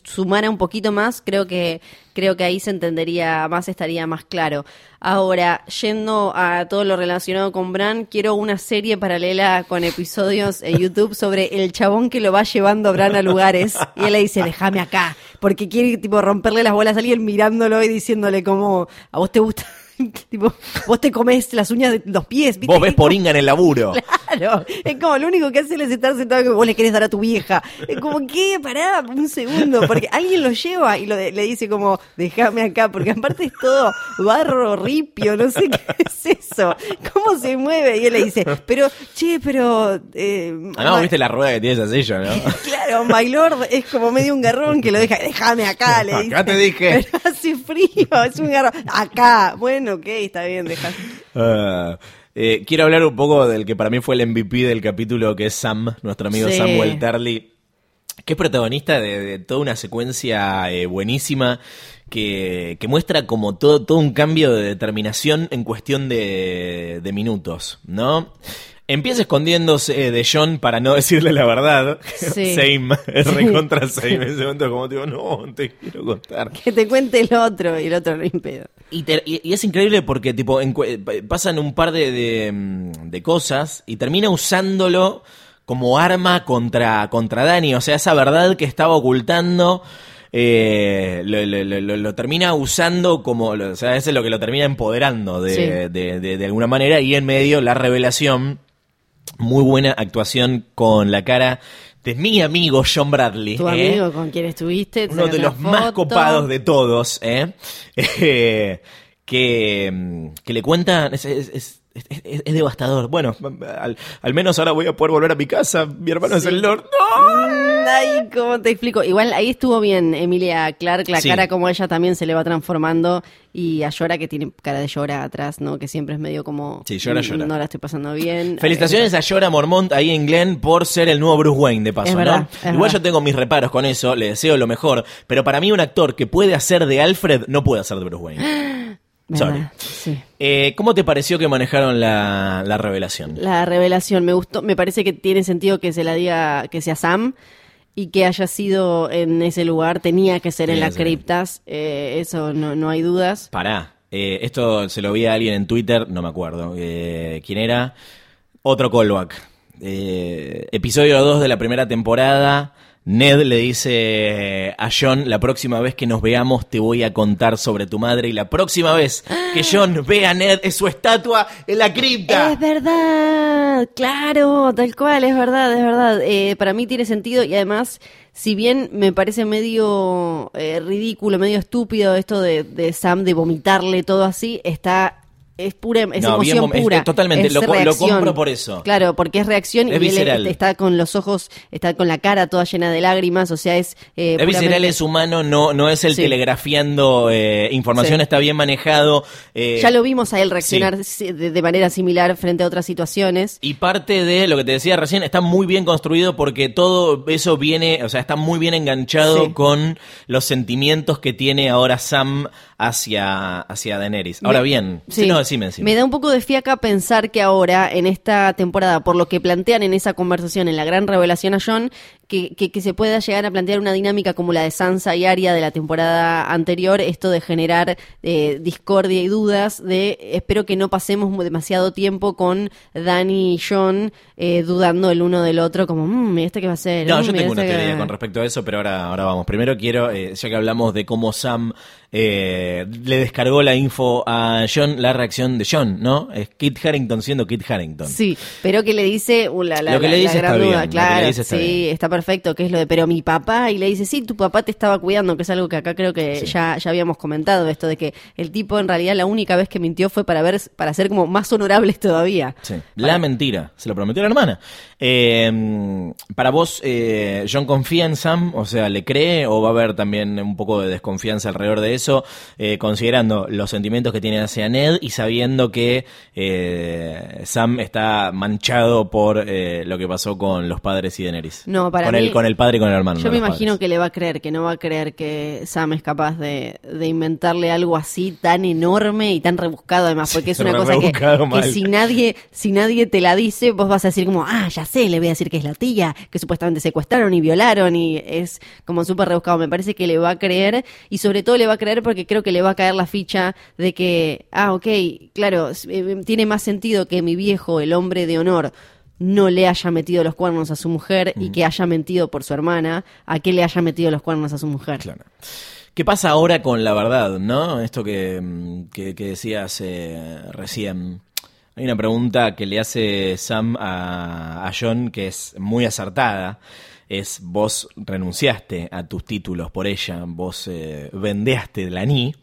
sumara un poquito más, creo que, creo que ahí se entendería más, estaría más claro. Ahora, yendo a todo lo relacionado con Bran, quiero una serie paralela con episodios en YouTube sobre el chabón que lo va llevando a Bran a lugares y él le dice, déjame acá, porque quiere tipo romperle las bolas a alguien mirándolo y diciéndole como, a vos te gusta, [laughs] tipo, vos te comes las uñas de los pies, ¿viste? Vos ves poringa en el laburo. [laughs] Claro, es como lo único que hace él es estar sentado que vos le querés dar a tu vieja. Es como que, pará un segundo, porque alguien lo lleva y lo de- le dice como, déjame acá, porque aparte es todo barro, ripio, no sé [laughs] qué es eso. ¿Cómo se mueve? Y él le dice, pero, che, pero... Eh, Ah, no, viste la rueda que tiene ese sello, ¿no? Claro, My Lord es como medio un garrón que lo deja, déjame acá, le dice. Acá te dije. Pero hace frío, es un garrón. Acá, bueno, ok, está bien, deja. [laughs] Ah, eh, quiero hablar un poco del que para mí fue el MVP del capítulo, que es Sam, nuestro amigo Sí. Samuel Tarly, que es protagonista de, de toda una secuencia eh, buenísima que, que muestra como todo, todo un cambio de determinación en cuestión de, de minutos, ¿no? Empieza escondiéndose de John para no decirle la verdad. Sí. [laughs] Same, es recontra same. En ese momento como digo, no, te quiero contar. Que te cuente el otro y el otro no impedo. Y, te- y- y es increíble porque tipo en pasan un par de, de, mm, de cosas y termina usándolo como arma contra, contra Dani. O sea, esa verdad que estaba ocultando. eh, lo, lo- lo- lo- lo termina usando como, o sea, ese es lo que lo termina empoderando de, Sí. de- de- de alguna manera y en medio la revelación, muy buena actuación con la cara de mi amigo John Bradley. Tu ¿eh? amigo con quien estuviste. te uno de los más copados de todos, ¿eh? [laughs] Que, mm, que le cuentan, es, es- es- es- es- es devastador. Bueno, al, al menos ahora voy a poder volver a mi casa, mi hermano es el Lord. ¡No! Ay, ¿cómo te explico? Igual ahí estuvo bien Emilia Clark, la Sí. cara como ella también se le va transformando y a Llora que tiene cara de llora atrás, ¿no? Que siempre es medio como... Sí, llora, "Mm, llora". No la estoy pasando bien. Felicitaciones a Jorah Mormont ahí en Glenn por ser el nuevo Bruce Wayne, de paso, verdad, ¿no? Igual verdad. yo tengo mis reparos con eso, le deseo lo mejor, pero para mí un actor que puede hacer de Alfred no puede hacer de Bruce Wayne. [gasps] Sorry. Sí. Eh, ¿Cómo te pareció que manejaron la, la revelación? La revelación me gustó, me parece que tiene sentido que se la diga que sea Sam y que haya sido en ese lugar, tenía que ser en las criptas, eh, eso no, no hay dudas. Pará, eh, esto se lo vi a alguien en Twitter, no me acuerdo eh, quién era. Otro callback. Eh, episodio 2 de la primera temporada. Ned le dice a John, la próxima vez que nos veamos te voy a contar sobre tu madre y la próxima vez que John ve a Ned es su estatua en la cripta. Es verdad, claro, tal cual, es verdad, es verdad. Eh, para mí tiene sentido y además, si bien me parece medio eh, ridículo, medio estúpido esto de, de Sam de vomitarle todo así, está es pura, es No, emoción pura. es totalmente, es lo compro por eso. Claro, porque es reacción Es y él está con los ojos, está con la cara toda llena de lágrimas, o sea, es... eh, Es visceral, es humano, no, no es el Sí. telegrafiando eh, información, Sí. está bien manejado. eh, Ya lo vimos a él reaccionar de, de manera similar frente a otras situaciones. Y parte de lo que te decía recién está muy bien construido porque todo eso viene, o sea, está muy bien enganchado con los sentimientos que tiene ahora Sam hacia, hacia Daenerys. Ahora bien, sí, no, Me da un poco de fiaca pensar que ahora, en esta temporada, por lo que plantean en esa conversación, en la gran revelación a John, que, que, que se pueda llegar a plantear una dinámica como la de Sansa y Arya de la temporada anterior, esto de generar eh, discordia y dudas, de espero que no pasemos demasiado tiempo con Dani y John eh, dudando el uno del otro, como, mmm, ¿este qué va a ser? No, Mm, yo tengo una este que-". teoría con respecto a eso, pero ahora, ahora vamos. Primero quiero, eh, ya que hablamos de cómo Sam eh, le descargó la info a John, la reacción de John, ¿no? Es Kit Harrington siendo Kit Harrington. Sí, pero que le dice uh, la, la- Lo que la- le dice está duda, bien, lo que claro, le dice está sí, bien. está perfecto, que es lo de, pero mi papá, y le dice, sí, tu papá te estaba cuidando, que es algo que acá creo que ya, ya habíamos comentado, esto de que el tipo en realidad la única vez que mintió fue para ver, para ser como más honorables todavía. Sí, la mentira, se lo prometió la hermana. Eh, para vos, eh, ¿John confía en Sam? O sea, ¿le cree o va a haber también un poco de desconfianza alrededor de eso? Eh, considerando los sentimientos que tiene hacia Ned y sabiendo que eh, Sam está manchado por eh, lo que pasó con los padres y Daenerys. No, para con mí- el, con el padre y con el hermano. Yo me imagino padres. que le va a creer, que no va a creer que Sam es capaz de, de inventarle algo así tan enorme y tan rebuscado además, porque es [laughs] una cosa que, si nadie, si nadie te la dice, vos vas a decir como, ah, ya sé, le voy a decir que es la tía, que supuestamente secuestraron y violaron y es como súper rebuscado. Me parece que le va a creer y sobre todo le va a creer porque creo que le va a caer la ficha de que, ah, ok, claro, eh, tiene más sentido que mi viejo, el hombre de honor, no le haya metido los cuernos a su mujer y que haya mentido por su hermana, a que le haya metido los cuernos a su mujer. Claro. ¿Qué pasa ahora con la verdad, no? Esto que, mm, que, que decías eh, recién. Hay una pregunta que le hace Sam a, a John que es muy acertada. Es vos renunciaste a tus títulos por ella, vos eh, vendeaste la ni.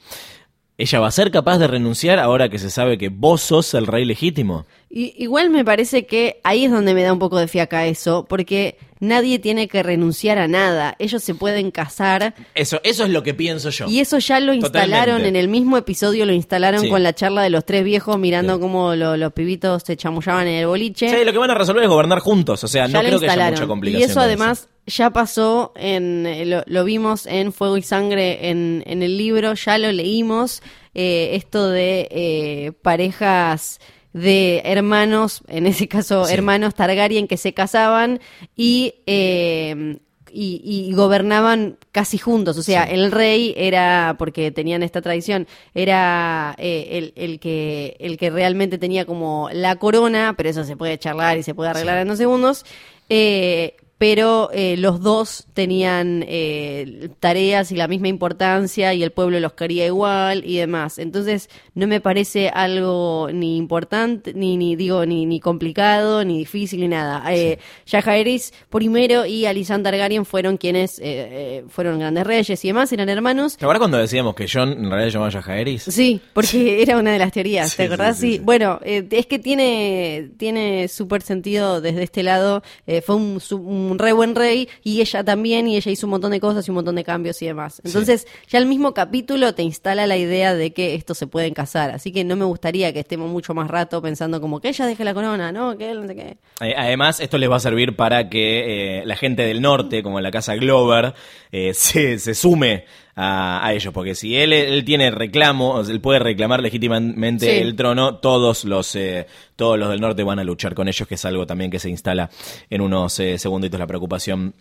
¿Ella va a ser capaz de renunciar ahora que se sabe que vos sos el rey legítimo? Y, igual me parece que ahí es donde me da un poco de fiaca eso, porque nadie tiene que renunciar a nada. Ellos se pueden casar Eso, eso es lo que pienso yo. y eso ya lo instalaron en el mismo episodio, lo instalaron Sí. con la charla de los tres viejos mirando Sí. cómo lo- los pibitos se chamullaban en el boliche. Sí, lo que van a resolver es gobernar juntos. O sea, ya no creo que haya mucha y complicación. eso con además ya pasó en eh, lo, lo vimos en Fuego y Sangre en, en el libro, ya lo leímos eh, esto de eh, parejas de hermanos, en ese caso Sí. hermanos Targaryen que se casaban y eh, y, y gobernaban casi juntos. O sea, el rey era, porque tenían esta tradición, era eh, el, el que, el que realmente tenía como la corona, pero eso se puede charlar y se puede arreglar en dos segundos. Eh, pero eh, los dos tenían eh, tareas y la misma importancia y el pueblo los quería igual y demás. Entonces no me parece algo ni importante, ni, ni digo, ni, ni complicado, ni difícil, ni nada. Eh, Jaehaerys primero y Alicent Targaryen fueron quienes eh, eh, fueron grandes reyes y demás, eran hermanos. ¿Te acuerdas cuando decíamos que John en realidad llamaba Jaehaerys? Sí, porque era una de las teorías, Sí, ¿te acordás? sí, sí, Sí, sí. Bueno, eh, es que tiene tiene súper sentido desde este lado. eh, fue un, su- un re buen rey y ella también, y ella hizo un montón de cosas y un montón de cambios y demás. Entonces, ya el mismo capítulo te instala la idea de que estos se pueden casar. Así que no me gustaría que estemos mucho más rato pensando como que ella deje la corona, ¿no? Que él no sé qué. Eh, Además, esto les va a servir para que eh, la gente del norte, como la casa Glover, eh, se, se sume a, a ellos. Porque si él, él tiene reclamo, él puede reclamar legítimamente Sí. el trono, todos los, eh, todos los del norte van a luchar con ellos, que es algo también que se instala en unos eh, segunditos, la preocupación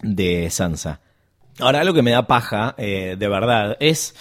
de Sansa. Ahora, algo que me da paja, eh, de verdad, es...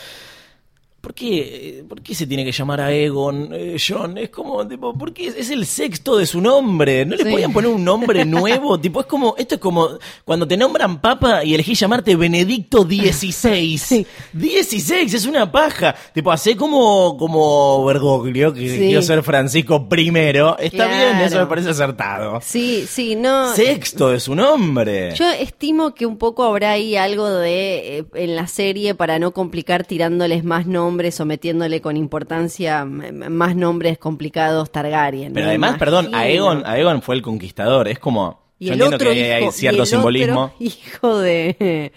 ¿Por qué, ¿Por qué se tiene que llamar a Egon, eh, John? Es como, tipo, ¿por qué es el sexto de su nombre? ¿No le Sí. podían poner un nombre nuevo? [laughs] tipo, es como, esto es como cuando te nombran papa y elegís llamarte Benedicto XVI. [laughs] Sí. 16, es una paja. Tipo, hace como, como Bergoglio, que Sí. quiero ser Francisco primero. Está bien, eso me parece acertado. Sí, sí, no. Sexto de su nombre. Yo estimo que un poco habrá ahí algo de eh, en la serie para no complicar tirándoles más nombres nombres o metiéndole con importancia más nombres complicados Targaryen. Pero además, perdón. Aegon, Aegon fue el conquistador. Es como. Y yo el entiendo otro que hay- hay hijo- cierto y el simbolismo. otro hijo de,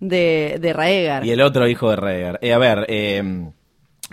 de, de Raegar. Y el otro hijo de Rhaegar. Eh, a ver, eh,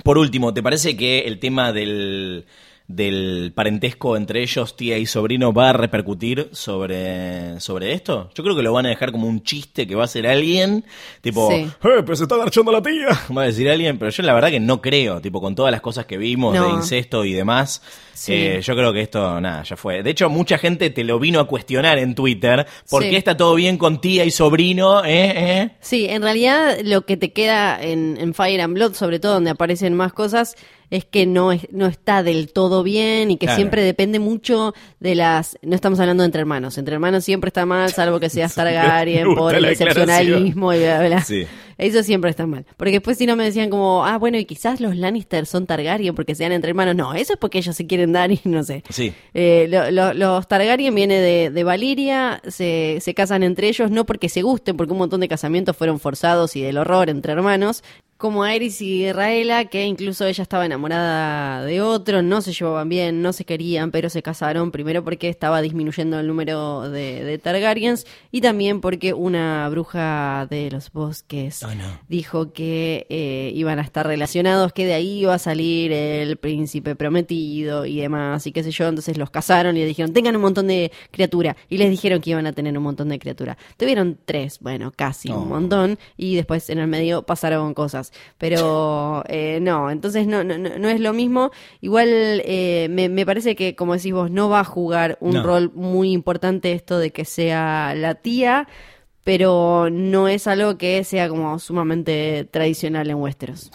por último, ¿te parece que el tema del, del parentesco entre ellos, tía y sobrino, va a repercutir sobre, sobre esto? Yo creo que lo van a dejar como un chiste que va a ser alguien, tipo, Sí. ¡eh, pero se está garchando la tía! [laughs] Va a decir alguien, pero yo la verdad que no creo, tipo, con todas las cosas que vimos No. de incesto y demás, Sí. eh, yo creo que esto, nada, ya fue. De hecho, mucha gente te lo vino a cuestionar en Twitter, ¿por Sí. qué está todo bien con tía y sobrino? ¿Eh? ¿Eh? Sí, en realidad lo que te queda en, en Fire and Blood, sobre todo donde aparecen más cosas, es que no, es, no está del todo bien y que Claro. siempre depende mucho de las... No estamos hablando de entre hermanos. Entre hermanos siempre está mal, salvo que seas [laughs] Targaryen [laughs] por el excepcionalismo y bla, bla, bla. Sí. [laughs] Eso siempre está mal. Porque después si no me decían como, ah, bueno, y quizás los Lannister son Targaryen porque sean entre hermanos. No, eso es porque ellos se quieren dar y no sé. Sí. Eh, lo- lo- los Targaryen viene de, de Valiria, se, se casan entre ellos no porque se gusten, porque un montón de casamientos fueron forzados y del horror entre hermanos, como Aerys y Raela, que incluso ella estaba enamorada de otro, no se llevaban bien, no se querían, pero se casaron primero porque estaba disminuyendo el número de, de Targaryens y también porque una bruja de los bosques Oh, no. dijo que eh, iban a estar relacionados, que de ahí iba a salir el príncipe prometido y demás, y qué sé yo. Entonces los casaron y les dijeron, tengan un montón de criatura. Y les dijeron que iban a tener un montón de criatura. Tuvieron tres, bueno, casi Oh. un montón, y después en el medio pasaron cosas. Pero eh, no, entonces no, no, no es lo mismo. Igual eh, me, me parece que, como decís vos, no va a jugar un No. rol muy importante esto de que sea la tía pero no es algo que sea como sumamente tradicional en Westeros.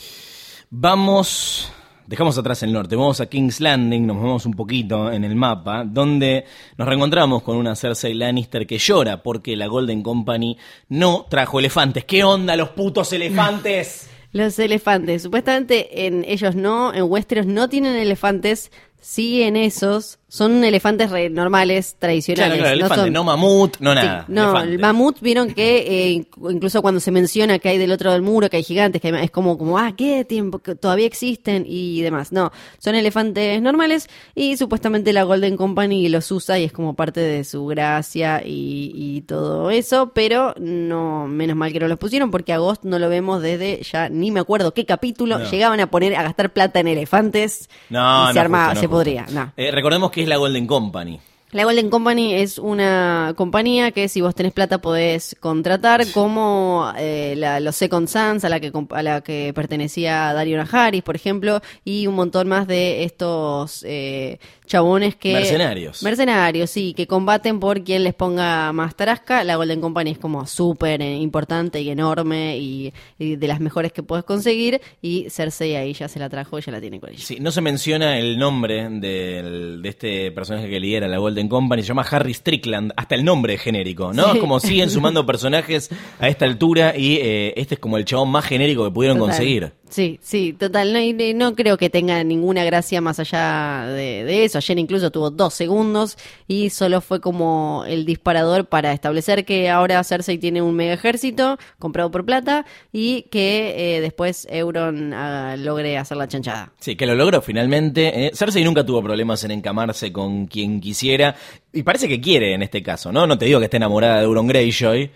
Vamos, dejamos atrás el norte, vamos a King's Landing, nos movemos un poquito en el mapa, donde nos reencontramos con una Cersei Lannister que llora porque la Golden Company no trajo elefantes. ¿Qué onda los putos elefantes? [laughs] Los elefantes, supuestamente en ellos no, en Westeros no tienen elefantes, sí en esos, son elefantes re- normales, tradicionales. Claro, claro, no elefante, son- no mamut, no Sí, nada. no, elefante. el mamut vieron que eh, inc- incluso cuando se menciona que hay del otro del muro, que hay gigantes, que hay, es como, como, ah, qué tiempo, que todavía existen y demás. No, son elefantes normales y supuestamente la Golden Company los usa y es como parte de su gracia y, y todo eso, pero no, menos mal que no los pusieron porque a Ghost no lo vemos desde ya ni me acuerdo qué capítulo No. llegaban a poner a gastar plata en elefantes No, y no se armaba, no se podría, no. Eh, recordemos que es la Golden Company. La Golden Company es una compañía que si vos tenés plata podés contratar como eh, la- los Second Sons a la que a la que pertenecía Dario Najaris, por ejemplo, y un montón más de estos eh, chabones que Mercenarios. mercenarios, sí, que combaten por quien les ponga más tarasca. La Golden Company es como súper importante y enorme y, y de las mejores que puedes conseguir y Cersei ahí ya se la trajo y ya la tiene con ella. Sí, no se menciona el nombre del- de este personaje que lidera la Golden Company, se llama Harry Strickland, hasta el nombre es genérico, ¿no? Sí. Es como siguen sumando [laughs] personajes a esta altura y eh, este es como el chabón más genérico que pudieron Total. conseguir. Sí, sí, total. No, no creo que tenga ninguna gracia más allá de, de eso. Ayer incluso tuvo dos segundos y solo fue como el disparador para establecer que ahora Cersei tiene un mega ejército comprado por plata y que eh, después Euron ah, logre hacer la chanchada. Sí, que lo logró finalmente. eh. Cersei nunca tuvo problemas en encamarse con quien quisiera. Y parece que quiere en este caso, ¿no? No te digo que esté enamorada de Euron Greyjoy,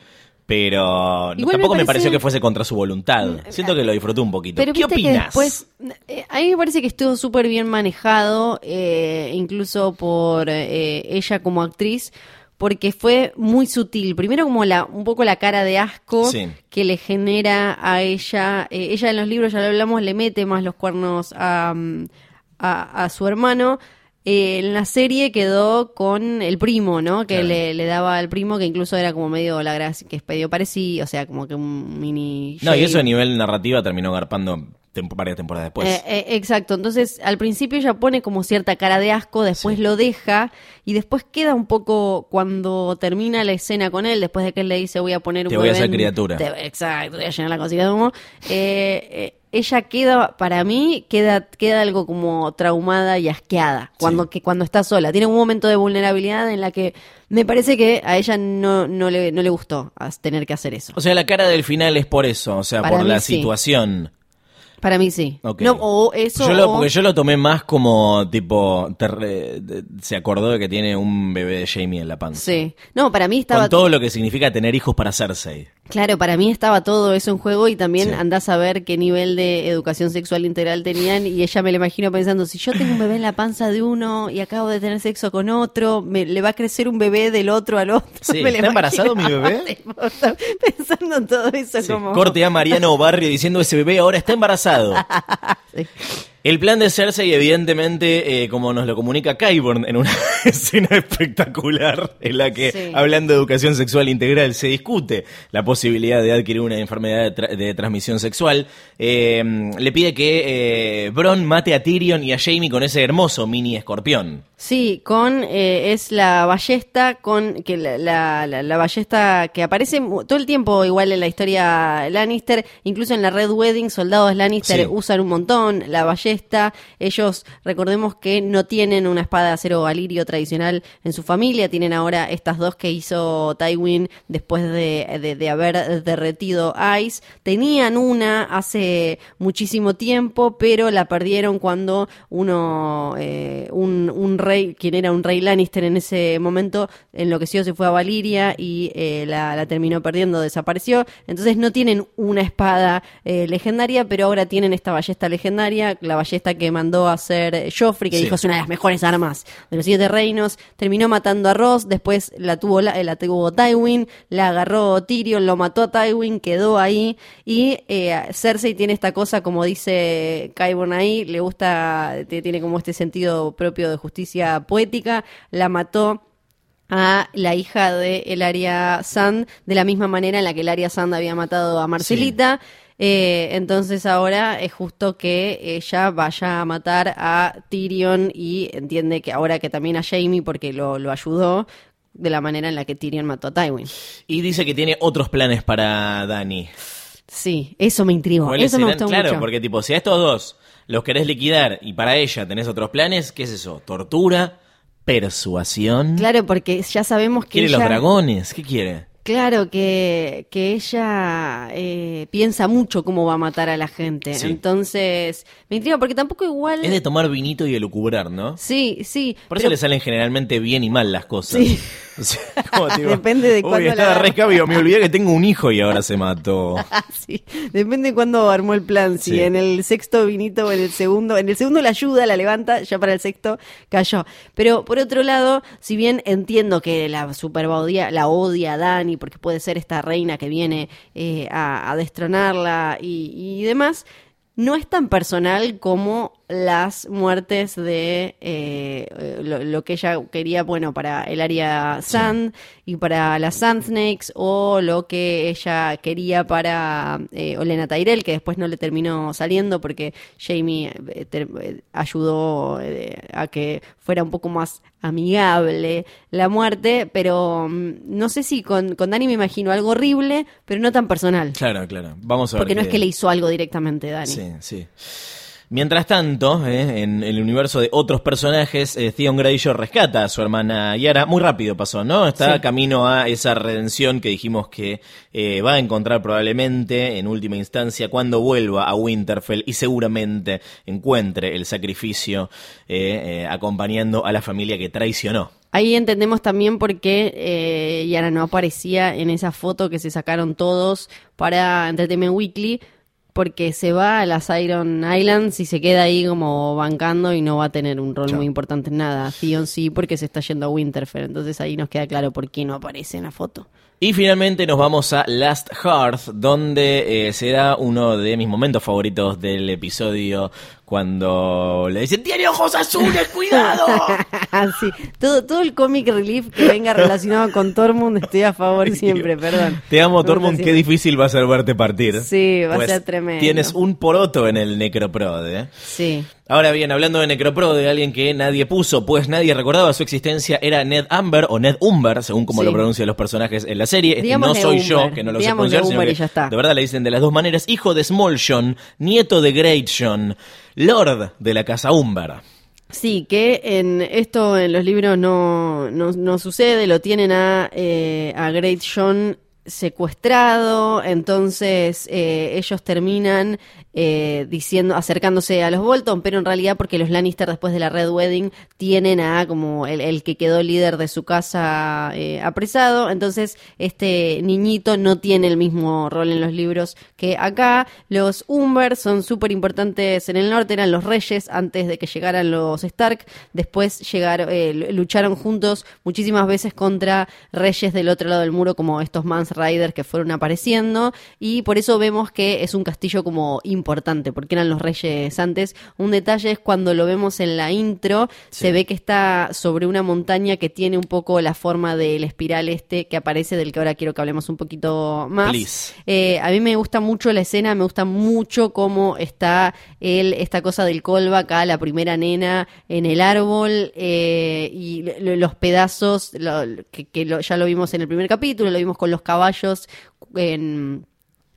pero tampoco me, parece- pareció que fuese contra su voluntad. Siento que lo disfruté un poquito. Pero ¿Qué opinas? después, eh, a mí me parece que estuvo súper bien manejado, eh, incluso por eh, ella como actriz, porque fue muy sutil. Primero como la, un poco la cara de asco Sí. que le genera a ella. eh, ella en los libros, ya lo hablamos, le mete más los cuernos a, mm, a, a su hermano. Eh, en la serie quedó con el primo, ¿no? Que Claro. le, le daba al primo, que incluso era como medio la gracia, que es medio parecido, o sea, como que un mini... No, y eso a nivel narrativa terminó garpando tem- varias temporadas después. Eh, eh, exacto, entonces al principio ella pone como cierta cara de asco, después lo deja y después queda un poco cuando termina la escena con él, después de que él le dice voy a poner un Te voy a hacer criatura. te- exacto, voy a llenar la cosita de humo. Eh, eh, ella queda, para mí, queda, queda algo como traumada y asqueada cuando, Sí. que, cuando está sola. Tiene un momento de vulnerabilidad en la que me parece que a ella no, no, le, no le gustó tener que hacer eso. O sea, la cara del final es por eso, o sea, Para por la sí. situación. Para mí sí. Ok. No, o eso. Yo lo, o- porque yo lo tomé más como tipo. te re- de- se acordó de que tiene un bebé de Jamie en la panza. Sí. No, para mí estaba. Con todo lo que significa tener hijos para Cersei. Claro, para mí estaba todo eso en juego y también Sí. andás a ver qué nivel de educación sexual integral tenían y ella me lo imagino pensando, si yo tengo un bebé en la panza de uno y acabo de tener sexo con otro, me, le va a crecer un bebé del otro al otro. Sí, [laughs] Me ¿está embarazado mi bebé? [laughs] Pensando en todo eso Sí, como... Corte a Mariano Barrio diciendo ese bebé ahora está embarazado. [laughs] Sí. El plan de Cersei, evidentemente, eh, como nos lo comunica Kyburn en una [laughs] escena espectacular en la que, Sí. hablando de educación sexual integral, se discute la posibilidad de adquirir una enfermedad de, tra- de transmisión sexual, eh, le pide que eh, Bron mate a Tyrion y a Jaime con ese hermoso mini escorpión. Sí, con eh, es la ballesta con que la, la, la- la ballesta que aparece todo el tiempo igual en la historia Lannister, incluso en la Red Wedding, soldados Lannister Sí. usan un montón la ballesta. Ellos recordemos que no tienen una espada de acero valirio tradicional en su familia, tienen ahora estas dos que hizo Tywin después de, de- haber derretido Ice. Tenían una hace muchísimo tiempo, pero la perdieron cuando uno, eh, un, rey, quien era un rey Lannister en ese momento, enloqueció, se fue a Valiria y eh, la, la terminó perdiendo, desapareció. Entonces no tienen una espada eh, legendaria, pero ahora tienen esta ballesta legendaria, la ballesta que mandó a hacer Joffrey, que Sí. dijo es una de las mejores armas de los siete reinos. Terminó matando a Ross, después la tuvo, la, eh, la tuvo Tywin, la agarró Tyrion, lo mató a Tywin, quedó ahí. Y eh, Cersei tiene esta cosa, como dice Qyburn ahí, le gusta, tiene como este sentido propio de justicia poética, la mató a la hija de Elaria Sand de la misma manera en la que Elaria Sand había matado a Marcelita. Eh, entonces ahora es justo que ella vaya a matar a Tyrion y entiende que ahora que también a Jamie porque lo, lo ayudó de la manera en la que Tyrion mató a Tywin. Y dice que tiene otros planes para Dani. Sí, eso me intrigó. ¿Cuáles Eso me gustó Claro, mucho. porque tipo, si a estos dos los querés liquidar y para ella tenés otros planes, ¿qué es eso? ¿Tortura? ¿Persuasión? Claro, porque ya sabemos que ¿Quiere ella... los dragones? ¿Qué quiere? Claro que, que ella eh, piensa mucho cómo va a matar a la gente. Sí. Entonces, me intriga porque tampoco igual... Es de tomar vinito y elucubrar, ¿no? Sí, sí. Por eso pero- le salen generalmente bien y mal las cosas. Sí. [laughs] Depende de "Uy, cuándo la estaba agarre". re escabio, me olvidé que tengo un hijo y ahora se mató. [laughs] Sí. Depende de cuándo armó el plan. Si Sí. en el sexto vinito o en el segundo. En el segundo la ayuda, la levanta, ya para el sexto cayó. Pero por otro lado, si bien entiendo que la super odia, la odia a Dani porque puede ser esta reina que viene eh, a, a destronarla y, y demás, no es tan personal como las muertes de eh, lo, lo que ella quería, bueno, para el área Sand y para las Sand Snakes, o lo que ella quería para eh, Olena Tyrell, que después no le terminó saliendo porque Jamie eh, eh, ayudó eh, a que fuera un poco más amigable la muerte, pero mm, no sé si con, con Dani me imagino algo horrible, pero no tan personal. Claro, claro. Vamos a ver. Porque no es que le hizo algo directamente Dani. Sí, sí. Mientras tanto, eh, en el universo de otros personajes, eh, Theon Greyjoy rescata a su hermana Yara. Muy rápido pasó, ¿no? Está Sí. camino a esa redención que dijimos que eh, va a encontrar probablemente en última instancia cuando vuelva a Winterfell y seguramente encuentre el sacrificio eh, eh, acompañando a la familia que traicionó. Ahí entendemos también por qué eh, Yara no aparecía en esa foto que se sacaron todos para Entertainment Weekly, porque se va a las Iron Islands y se queda ahí como bancando y no va a tener un rol Chao. muy importante en nada. Theon sí, porque se está yendo a Winterfell, entonces ahí nos queda claro por qué no aparece en la foto. Y finalmente nos vamos a Last Hearth, donde eh, se da uno de mis momentos favoritos del episodio cuando le dicen ¡Tiene ojos azules, cuidado! [laughs] sí, todo, todo el comic relief que venga relacionado con Tormund estoy a favor siempre, perdón. Te amo, Tormund, qué difícil va a ser verte partir. Sí, va a Pues ser tremendo. Tienes un poroto en el Necroprode. ¿eh? Sí. Ahora bien, hablando de Necroprode, alguien que nadie puso, pues nadie recordaba su existencia, era Ned Amber o Ned Umber, según como Sí. lo pronuncian los personajes en la serie. Este no soy yo, Umber, que no lo sé digámosle pronunciar, sino que y ya está. de verdad le dicen de las dos maneras. Hijo de Small John, nieto de Great John, Lord de la casa Umber. Sí, que en esto en los libros no, no, no sucede, lo tienen a, eh, a Great John secuestrado, entonces eh, ellos terminan eh, diciendo, acercándose a los Bolton, pero en realidad porque los Lannister después de la Red Wedding tienen a como el, que quedó líder de su casa eh, apresado, entonces este niñito no tiene el mismo rol en los libros que acá. Los Umber son súper importantes en el norte, eran los reyes antes de que llegaran los Stark, después llegaron, eh, lucharon juntos muchísimas veces contra reyes del otro lado del muro como estos Mans Riders que fueron apareciendo. Y por eso vemos que es un castillo como importante porque eran los reyes antes. Un detalle es cuando lo vemos en la intro, se ve que está sobre una montaña que tiene un poco la forma del espiral este que aparece del que ahora quiero que hablemos un poquito más. Eh, a mí me gusta mucho la escena, me gusta mucho cómo está él, esta cosa del colba acá, la primera nena en el árbol eh, y lo- los pedazos lo- que, que lo- ya lo vimos en el primer capítulo, lo vimos con los caballos en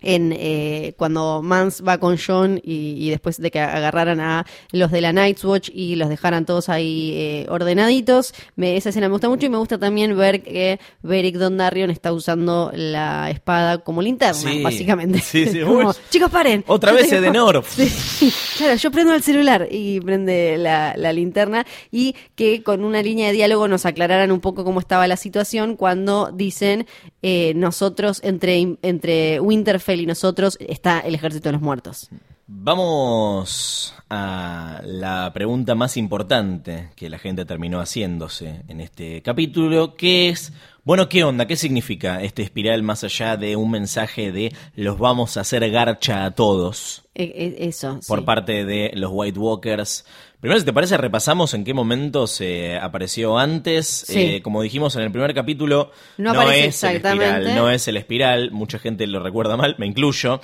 en eh, cuando Mans va con John y, y después de que agarraran a los de la Night's Watch y los dejaran todos ahí eh, ordenaditos, me, esa escena me gusta mucho y me gusta también ver que Beric Dondarrion está usando la espada como linterna, Sí. básicamente. Sí, sí. [laughs] Como, chicos, paren. Otra vez tengo- Edenor. [laughs] Sí, claro, yo prendo el celular y prende la, la linterna y que con una línea de diálogo nos aclararan un poco cómo estaba la situación cuando dicen eh, nosotros, entre, entre Winterfell y nosotros está el ejército de los muertos. Vamos a la pregunta más importante que la gente terminó haciéndose en este capítulo, que es, bueno, ¿qué onda? ¿Qué significa este espiral más allá de un mensaje de los vamos a hacer garcha a todos Eh, eh, eso. por sí. parte de los White Walkers? Primero, si te parece, repasamos en qué momento se apareció antes. Sí. Eh, como dijimos en el primer capítulo, No aparece es el espiral, no es el espiral, mucha gente lo recuerda mal, me incluyo.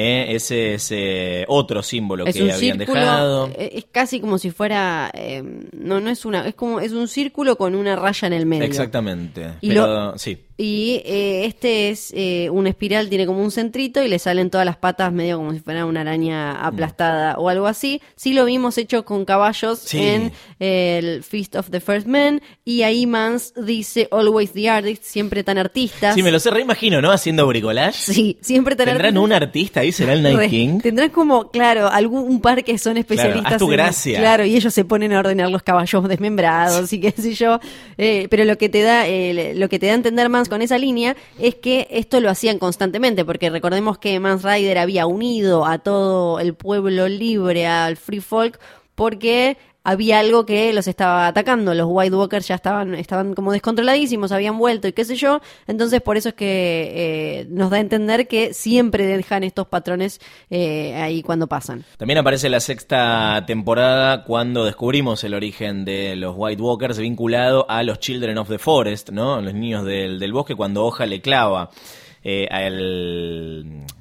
Eh, ese es eh, otro símbolo es que un habían círculo, dejado. eh, es casi como si fuera, eh, no, no es una, es como, es un círculo con una raya en el medio. Exactamente. Y Pero sí. Y eh, este es eh, una espiral, tiene como un centrito y le salen todas las patas medio como si fuera una araña aplastada o algo así. Sí lo vimos hecho con caballos Sí. en eh, el Feast of the First Men y ahí Mans dice Always the Artist, siempre tan artistas. Sí, me lo sé, reimagino, ¿no? Haciendo bricolage. Sí, siempre tan ¿Tendrán artistas. un artista ahí? ¿Será el Night Re- King? Tendrán como, claro, algún un par que son especialistas. haz tu en- gracia. claro, y ellos se ponen a ordenar los caballos desmembrados y qué sé yo. Eh, pero lo que te da, eh, lo que te da a entender Mans con esa línea es que esto lo hacían constantemente, porque recordemos que Mans Rider había unido a todo el pueblo libre, al Free Folk, porque había algo que los estaba atacando. Los White Walkers ya estaban, estaban como descontroladísimos, habían vuelto y qué sé yo. Entonces, por eso es que eh, nos da a entender que siempre dejan estos patrones eh, ahí cuando pasan. También aparece la sexta temporada cuando descubrimos el origen de los White Walkers vinculado a los Children of the Forest, ¿no? Los niños del, del bosque cuando Hoja le clava.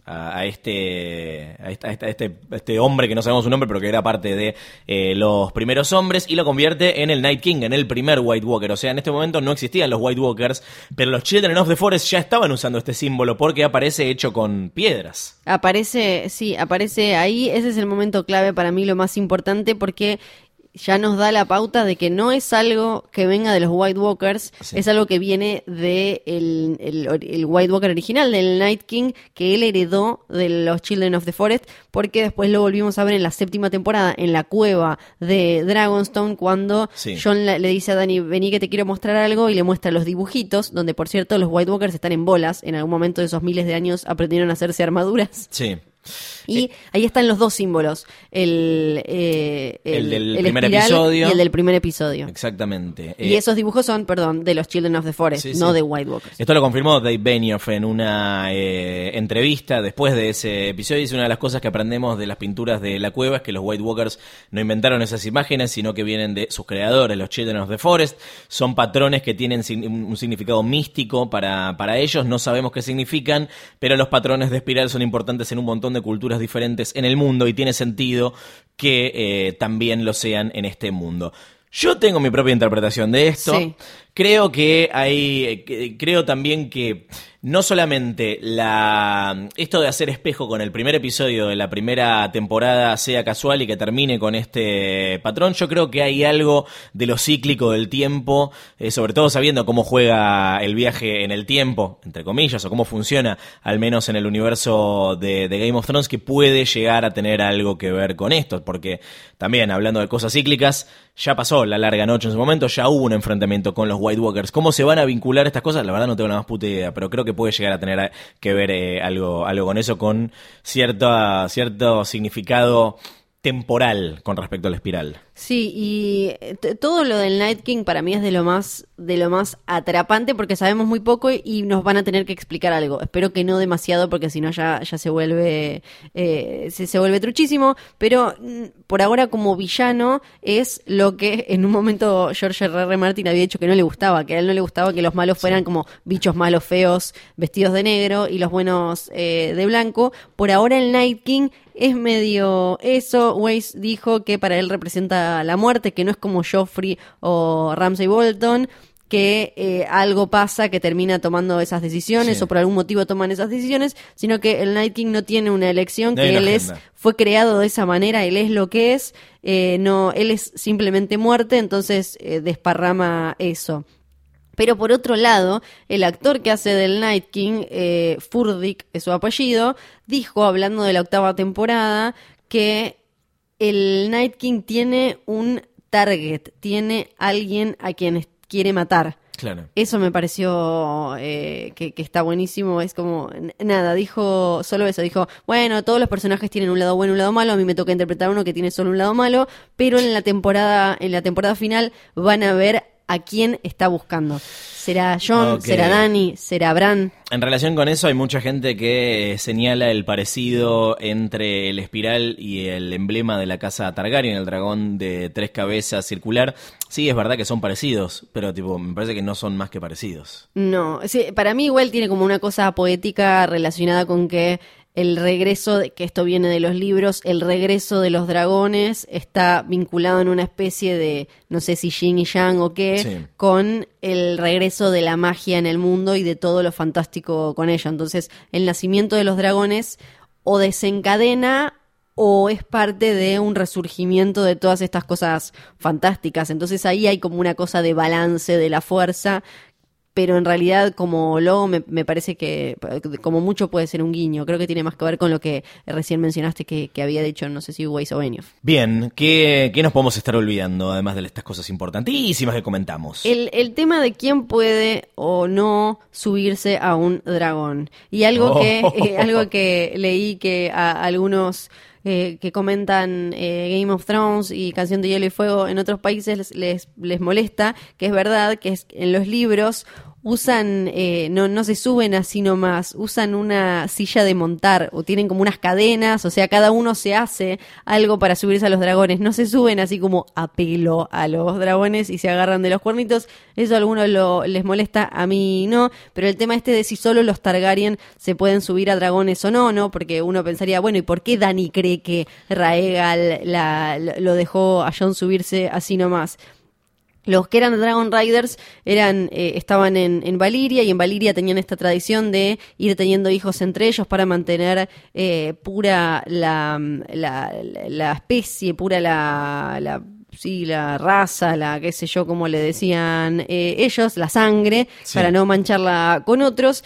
A este, a este hombre que no sabemos su nombre, pero que era parte de eh, los primeros hombres, y lo convierte en el Night King, en el primer White Walker. O sea, en este momento no existían los White Walkers, pero los Children of the Forest ya estaban usando este símbolo porque aparece hecho con piedras. Aparece, sí, aparece ahí. Ese es el momento clave para mí, lo más importante, porque ya nos da la pauta de que no es algo que venga de los White Walkers, Sí. es algo que viene de el, el- el White Walker original, del Night King, que él heredó de los Children of the Forest, porque después lo volvimos a ver en la séptima temporada, en la cueva de Dragonstone, cuando Sí. John la- le dice a Dani, vení que te quiero mostrar algo, y le muestra los dibujitos, donde por cierto los White Walkers están en bolas, en algún momento de esos miles de años aprendieron a hacerse armaduras. Sí. Y ahí están los dos símbolos, el, eh, El del primer episodio. y el del primer episodio. Exactamente. Y Eh, esos dibujos son, perdón, de los Children of the Forest, Sí, no sí. de White Walkers. Esto lo confirmó Dave Benioff en una eh, entrevista después de ese episodio. Dice una de las cosas que aprendemos de las pinturas de la cueva es que los White Walkers no inventaron esas imágenes, sino que vienen de sus creadores, los Children of the Forest. Son patrones que tienen un significado místico para, para ellos. No sabemos qué significan, pero los patrones de espiral son importantes en un montón de culturas diferentes en el mundo y tiene sentido que eh, también lo sean en este mundo. Yo tengo mi propia interpretación de esto Sí. Creo que hay, que- creo también que no solamente la esto de hacer espejo con el primer episodio de la primera temporada sea casual y que termine con este patrón, yo creo que hay algo de lo cíclico del tiempo, eh, sobre todo sabiendo cómo juega el viaje en el tiempo, entre comillas, o cómo funciona, al menos en el universo de, de Game of Thrones, que puede llegar a tener algo que ver con esto, porque también hablando de cosas cíclicas, ya pasó la larga noche en su momento, ya hubo un enfrentamiento con los White Walkers. ¿Cómo se van a vincular estas cosas? La verdad no tengo la más puta idea, pero creo que puede llegar a tener que ver eh, algo, algo con eso, con cierta, cierto significado temporal con respecto a la espiral. Sí, y eh, todo lo del Night King para mí es de lo más de lo más atrapante porque sabemos muy poco y nos van a tener que explicar algo. Espero que no demasiado porque si no ya, ya se vuelve eh, se, se vuelve truchísimo. Pero mm, por ahora como villano es lo que en un momento George R. R. Martin había dicho que no le gustaba, que a él no le gustaba que los malos fueran como bichos malos feos vestidos de negro y los buenos eh, de blanco. Por ahora el Night King es medio eso. Weiss dijo que para él representa la muerte, que no es como Joffrey o Ramsay Bolton, que eh, algo pasa que termina tomando esas decisiones Sí. o por algún motivo toman esas decisiones, sino que el Night King no tiene una elección, No que una él es fue creado de esa manera, él es lo que es, eh, no, él es simplemente muerte, entonces eh, desparrama eso. Pero por otro lado, el actor que hace del Night King, Furdik es su apellido, dijo, hablando de la octava temporada, que el Night King tiene un target, tiene alguien a quien quiere matar. Claro. Eso me pareció eh, que, que está buenísimo. Es como, nada, dijo solo eso. Dijo, bueno, todos los personajes tienen un lado bueno y un lado malo. A mí me toca interpretar uno que tiene solo un lado malo. Pero en la temporada, en la temporada final van a ver a quién está buscando. ¿Será John? ¿Será Dani? ¿Será Bran? En relación con eso, hay mucha gente que eh, señala el parecido entre el espiral y el emblema de la casa Targaryen, el dragón de tres cabezas circular. Sí, es verdad que son parecidos, pero tipo, me parece que no son más que parecidos. No, sí, para mí igual tiene como una cosa poética relacionada con que el regreso, de, que esto viene de los libros, el regreso de los dragones está vinculado en una especie de, no sé si yin y yang o qué, Sí. con el regreso de la magia en el mundo y de todo lo fantástico con ello. Entonces, el nacimiento de los dragones o desencadena o es parte de un resurgimiento de todas estas cosas fantásticas. Entonces ahí hay como una cosa de balance de la fuerza, pero en realidad como logo me, me parece que como mucho puede ser un guiño. Creo que tiene más que ver con lo que recién mencionaste que, que había dicho, no sé si Weiss o Benioff. Bien, ¿qué, qué nos podemos estar olvidando, además de estas cosas importantísimas que comentamos? El, el tema de quién puede o no subirse a un dragón. Y algo Oh. que, eh, algo que leí que a algunos eh, que comentan eh, Game of Thrones y Canción de Hielo y Fuego en otros países les, les, les molesta, que es verdad que es, en los libros usan, eh, no, no se suben así nomás, usan una silla de montar o tienen como unas cadenas, o sea, cada uno se hace algo para subirse a los dragones, no se suben así como a pelo a los dragones y se agarran de los cuernitos, eso a algunos lo, les molesta, a mí no, pero el tema este de si solo los Targaryen se pueden subir a dragones o no, ¿no? Porque uno pensaría, bueno, ¿y por qué Dani cree que Raegal la, lo dejó a Jon subirse así nomás? Los que eran Dragon Riders eran, eh, estaban en, en Valiria y en Valiria tenían esta tradición de ir teniendo hijos entre ellos para mantener eh, pura la, la, la especie, pura la, la, sí, la raza, la qué sé yo, como le decían eh, ellos, la sangre, Sí. para no mancharla con otros.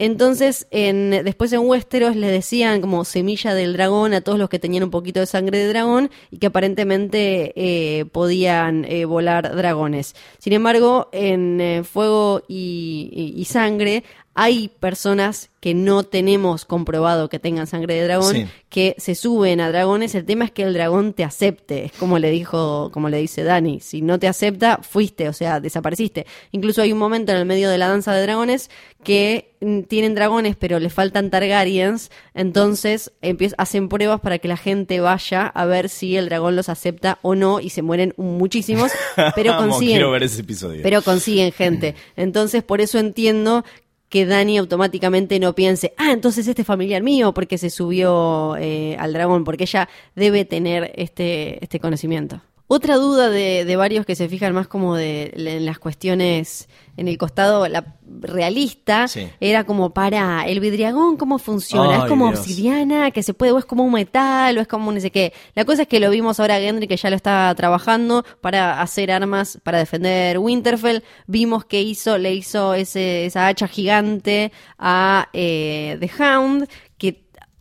Entonces, en, después en Westeros le decían como semilla del dragón a todos los que tenían un poquito de sangre de dragón y que aparentemente eh, podían eh, volar dragones. Sin embargo, en eh, Fuego y Sangre hay personas que no tenemos comprobado que tengan sangre de dragón, Sí. que se suben a dragones. El tema es que el dragón te acepte, es como le dijo, como le dice Dani, si no te acepta, fuiste, o sea, desapareciste. Incluso hay un momento en el medio de la danza de dragones que mm, tienen dragones, pero le faltan Targaryens, entonces hacen pruebas para que la gente vaya a ver si el dragón los acepta o no, y se mueren muchísimos, pero [laughs] consiguen Quiero ver ese episodio. pero consiguen gente. [laughs] Entonces, por eso entiendo que Dani automáticamente no piense, ah, entonces este es familiar mío porque se subió eh, al dragón, porque ella debe tener este, este conocimiento. Otra duda de, de varios que se fijan más como de, en las cuestiones en el costado la realista Sí. era como para el vidriagón cómo funciona, Ay, es como Dios. obsidiana, que se puede, o es como un metal, o es como un no sé qué. La cosa es que lo vimos ahora a Gendry que ya lo está trabajando para hacer armas para defender Winterfell. Vimos que hizo, le hizo ese, esa hacha gigante a eh, The Hound,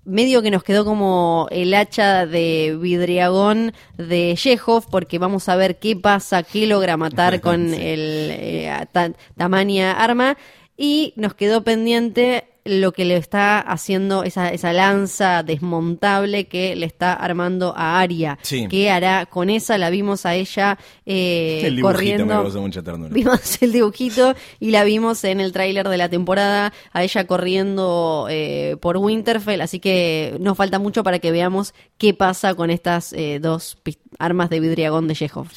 medio que nos quedó como el hacha de vidriagón de Chekhov, porque vamos a ver qué pasa, qué logra matar con [laughs] Sí. el eh, ta- tamaña arma. Y nos quedó pendiente lo que le está haciendo esa, esa lanza desmontable que le está armando a Aria. Sí. ¿Qué hará con esa? La vimos a ella eh, el dibujito me corriendo. causó mucha ternura. Vimos el dibujito y la vimos en el tráiler de la temporada, a ella corriendo eh, por Winterfell, así que nos falta mucho para que veamos qué pasa con estas eh, dos armas de vidriagón de Chekhov.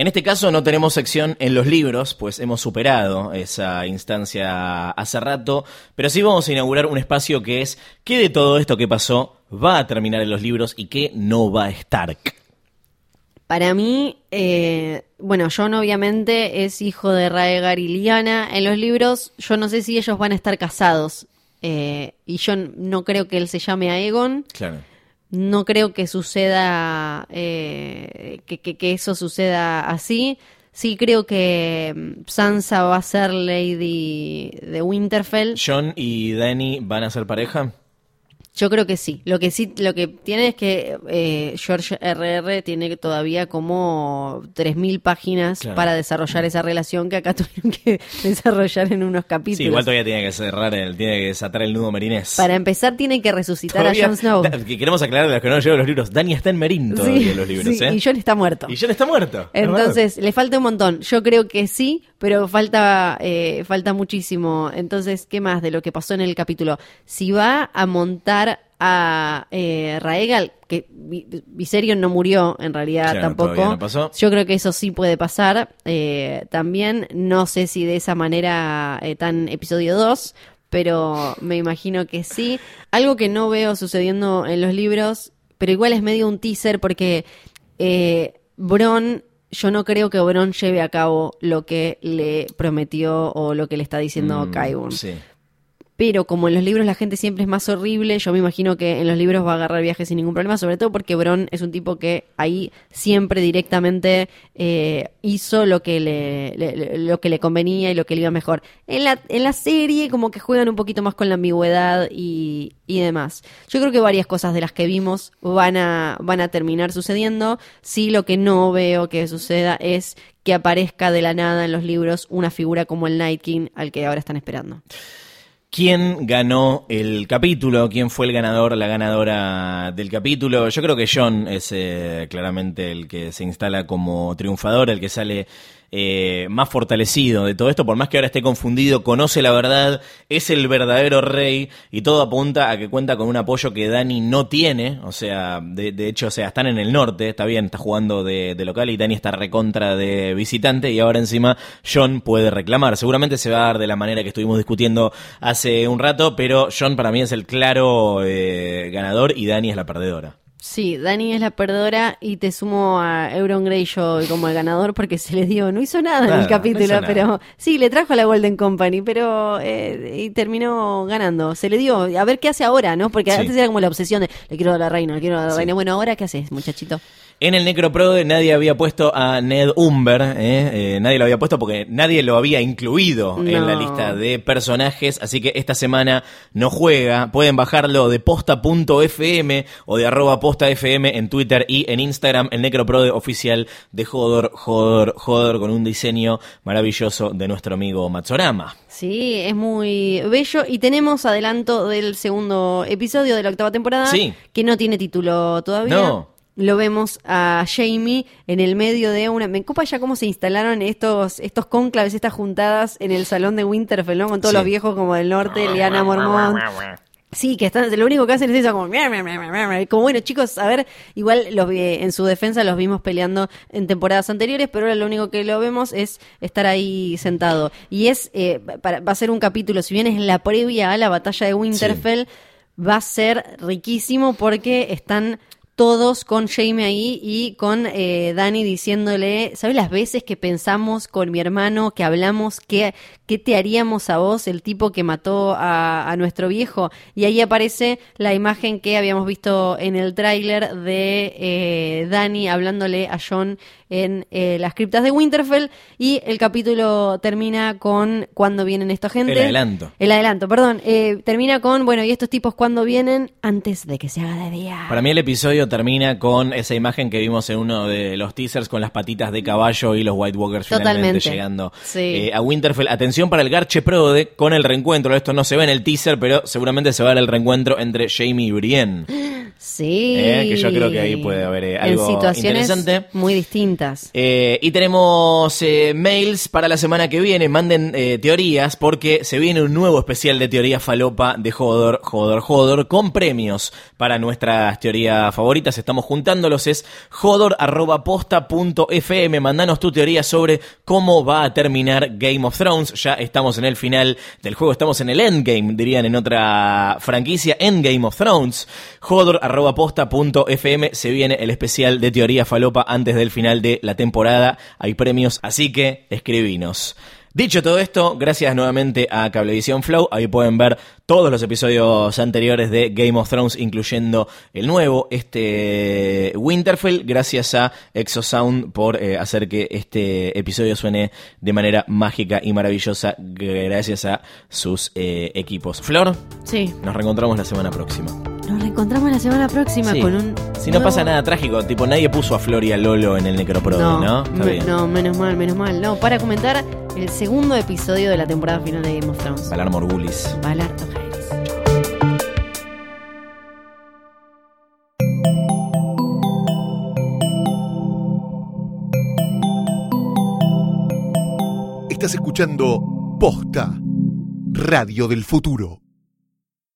En este caso no tenemos sección en los libros, pues hemos superado esa instancia hace rato, pero sí vamos a inaugurar un espacio que es qué de todo esto que pasó va a terminar en los libros y qué no va a estar. Para mí, eh, bueno, John obviamente es hijo de Raegar y Lyanna. En los libros, yo no sé si ellos van a estar casados. eh, y yo no creo que él se llame a Egon. Claro. No creo que suceda, eh, que, que- eso suceda así. Sí creo que mm, Sansa va a ser Lady de Winterfell. John y Danny van a ser pareja. Yo creo que sí. Lo que sí, lo que tiene es que eh, George R.R. tiene todavía como 3.000 páginas Claro. para desarrollar esa relación que acá [laughs] tuvieron que desarrollar en unos capítulos. Sí, igual todavía tiene que cerrar el, tiene que desatar el nudo merinés. Para empezar tiene que resucitar Todavía- a Jon Snow. Da- que queremos aclarar a los que no llevan los libros. Danny está en Merín todavía en los libros, sí, ¿eh? y Jon está muerto. Y Jon está muerto. es Entonces, le falta un montón. Yo creo que sí, pero falta, eh, falta muchísimo. Entonces, ¿qué más de lo que pasó en el capítulo? Si va a montar a eh, Raegal, que Vi- Viserion no murió en realidad Claro, tampoco. no pasó. Yo creo que eso sí puede pasar. Eh, también no sé si de esa manera eh, tan episodio 2, pero me imagino que sí. Algo que no veo sucediendo en los libros, pero igual es medio un teaser porque eh, Bron, yo no creo que Bron lleve a cabo lo que le prometió o lo que le está diciendo Mm, Qyburn. Sí. Pero como en los libros la gente siempre es más horrible, yo me imagino que en los libros va a agarrar viajes sin ningún problema, sobre todo porque Bron es un tipo que ahí siempre directamente eh, hizo lo que le, le- lo que le convenía y lo que le iba mejor. En la, en la serie como que juegan un poquito más con la ambigüedad y, y demás. Yo creo que varias cosas de las que vimos van a, van a terminar sucediendo. Sí, lo que no veo que suceda es que aparezca de la nada en los libros una figura como el Night King al que ahora están esperando. ¿Quién ganó el capítulo? ¿Quién fue el ganador, la ganadora del capítulo? Yo creo que John es eh, claramente el que se instala como triunfador, el que sale eh, más fortalecido de todo esto, por más que ahora esté confundido, conoce la verdad, es el verdadero rey y todo apunta a que cuenta con un apoyo que Dani no tiene, o sea, de, de hecho, o sea, están en el norte, está bien, está jugando de, de local y Dani está recontra de visitante y ahora encima John puede reclamar. Seguramente se va a dar de la manera que estuvimos discutiendo hace un rato, pero John para mí es el claro eh, ganador y Dani es la perdedora. Sí, Dani es la perdedora y te sumo a Euron Greyjoy como el ganador porque se le dio, no hizo nada, en el capítulo, no hizo nada. pero sí, le trajo a la Golden Company, pero eh, y terminó ganando. Se le dio, a ver qué hace ahora, ¿no? Porque Sí. antes era como la obsesión de le quiero dar a la reina, le quiero dar a la Sí. reina. Bueno, ahora qué haces, muchachito. En el Necroprode nadie había puesto a Ned Umber, ¿eh? Eh, nadie lo había puesto porque nadie lo había incluido en la lista de personajes, así que esta semana no juega. Pueden bajarlo de posta.fm o de arroba posta.fm en Twitter y en Instagram, el Necroprode oficial de Hodor, Hodor, Hodor, con un diseño maravilloso de nuestro amigo Matsorama. Sí, es muy bello y tenemos adelanto del segundo episodio de la octava temporada Sí. que no tiene título todavía. No. Lo vemos a Jamie en el medio de una. Me copa ya cómo se instalaron estos, estos cónclaves, estas juntadas en el salón de Winterfell, ¿no? Con todos Sí. los viejos como del norte, Liana Mormont. Sí, que están, lo único que hacen es eso, como, como bueno, chicos, a ver, igual los en su defensa los vimos peleando en temporadas anteriores, pero ahora lo único que lo vemos es estar ahí sentado. Y es, eh, para- va a ser un capítulo, si bien es la previa a la batalla de Winterfell, va a ser riquísimo porque están todos con Jamie ahí y con eh, Dani diciéndole, ¿sabes las veces que pensamos con mi hermano, que hablamos, qué, qué te haríamos a vos, el tipo que mató a, a nuestro viejo? Y ahí aparece la imagen que habíamos visto en el tráiler de eh, Dani hablándole a John en eh, las criptas de Winterfell y el capítulo termina con cuando vienen esta gente. El adelanto. El adelanto, perdón. Eh, termina con, bueno, ¿y estos tipos cuando vienen? Antes de que se haga de día. Para mí el episodio termina con esa imagen que vimos en uno de los teasers con las patitas de caballo y los White Walkers finalmente Totalmente. llegando Sí. eh, a Winterfell. Atención para el Garche Prode con el reencuentro. Esto no se ve en el teaser, pero seguramente se va a ver el reencuentro entre Jamie y Brienne. [gasps] Sí. Eh, que yo creo que ahí puede haber, eh, algo en situaciones interesante. muy distintas. Eh, y tenemos eh, mails para la semana que viene. Manden eh, teorías porque se viene un nuevo especial de teoría falopa de Jodor, Jodor, Jodor con premios para nuestras teorías favoritas. Estamos juntándolos. Es jodor.posta.fm. Mandanos tu teoría sobre cómo va a terminar Game of Thrones. Ya estamos en el final del juego. Estamos en el endgame, dirían en otra franquicia. Endgame of Thrones. Jodor.posta.fm. Se viene el especial de teoría falopa antes del final de la temporada. Hay premios, así que escribinos. Dicho todo esto, gracias nuevamente a Cablevisión Flow. Ahí pueden ver todos los episodios anteriores de Game of Thrones, incluyendo el nuevo, este Winterfell. Gracias a Exosound por eh, hacer que este episodio suene de manera mágica y maravillosa. Gracias a sus eh, equipos. Flor, Sí. nos reencontramos la semana próxima. Nos reencontramos la semana próxima Sí. con un. Si no nuevo- pasa nada trágico, tipo nadie puso a Flor y a Lolo en el Necroprode, ¿no? No, Está me- bien. no, menos mal, menos mal. No, para comentar el segundo episodio de la temporada final de Game of Thrones. Valar Morgulis. Valar. Estás escuchando Posta, Radio del Futuro.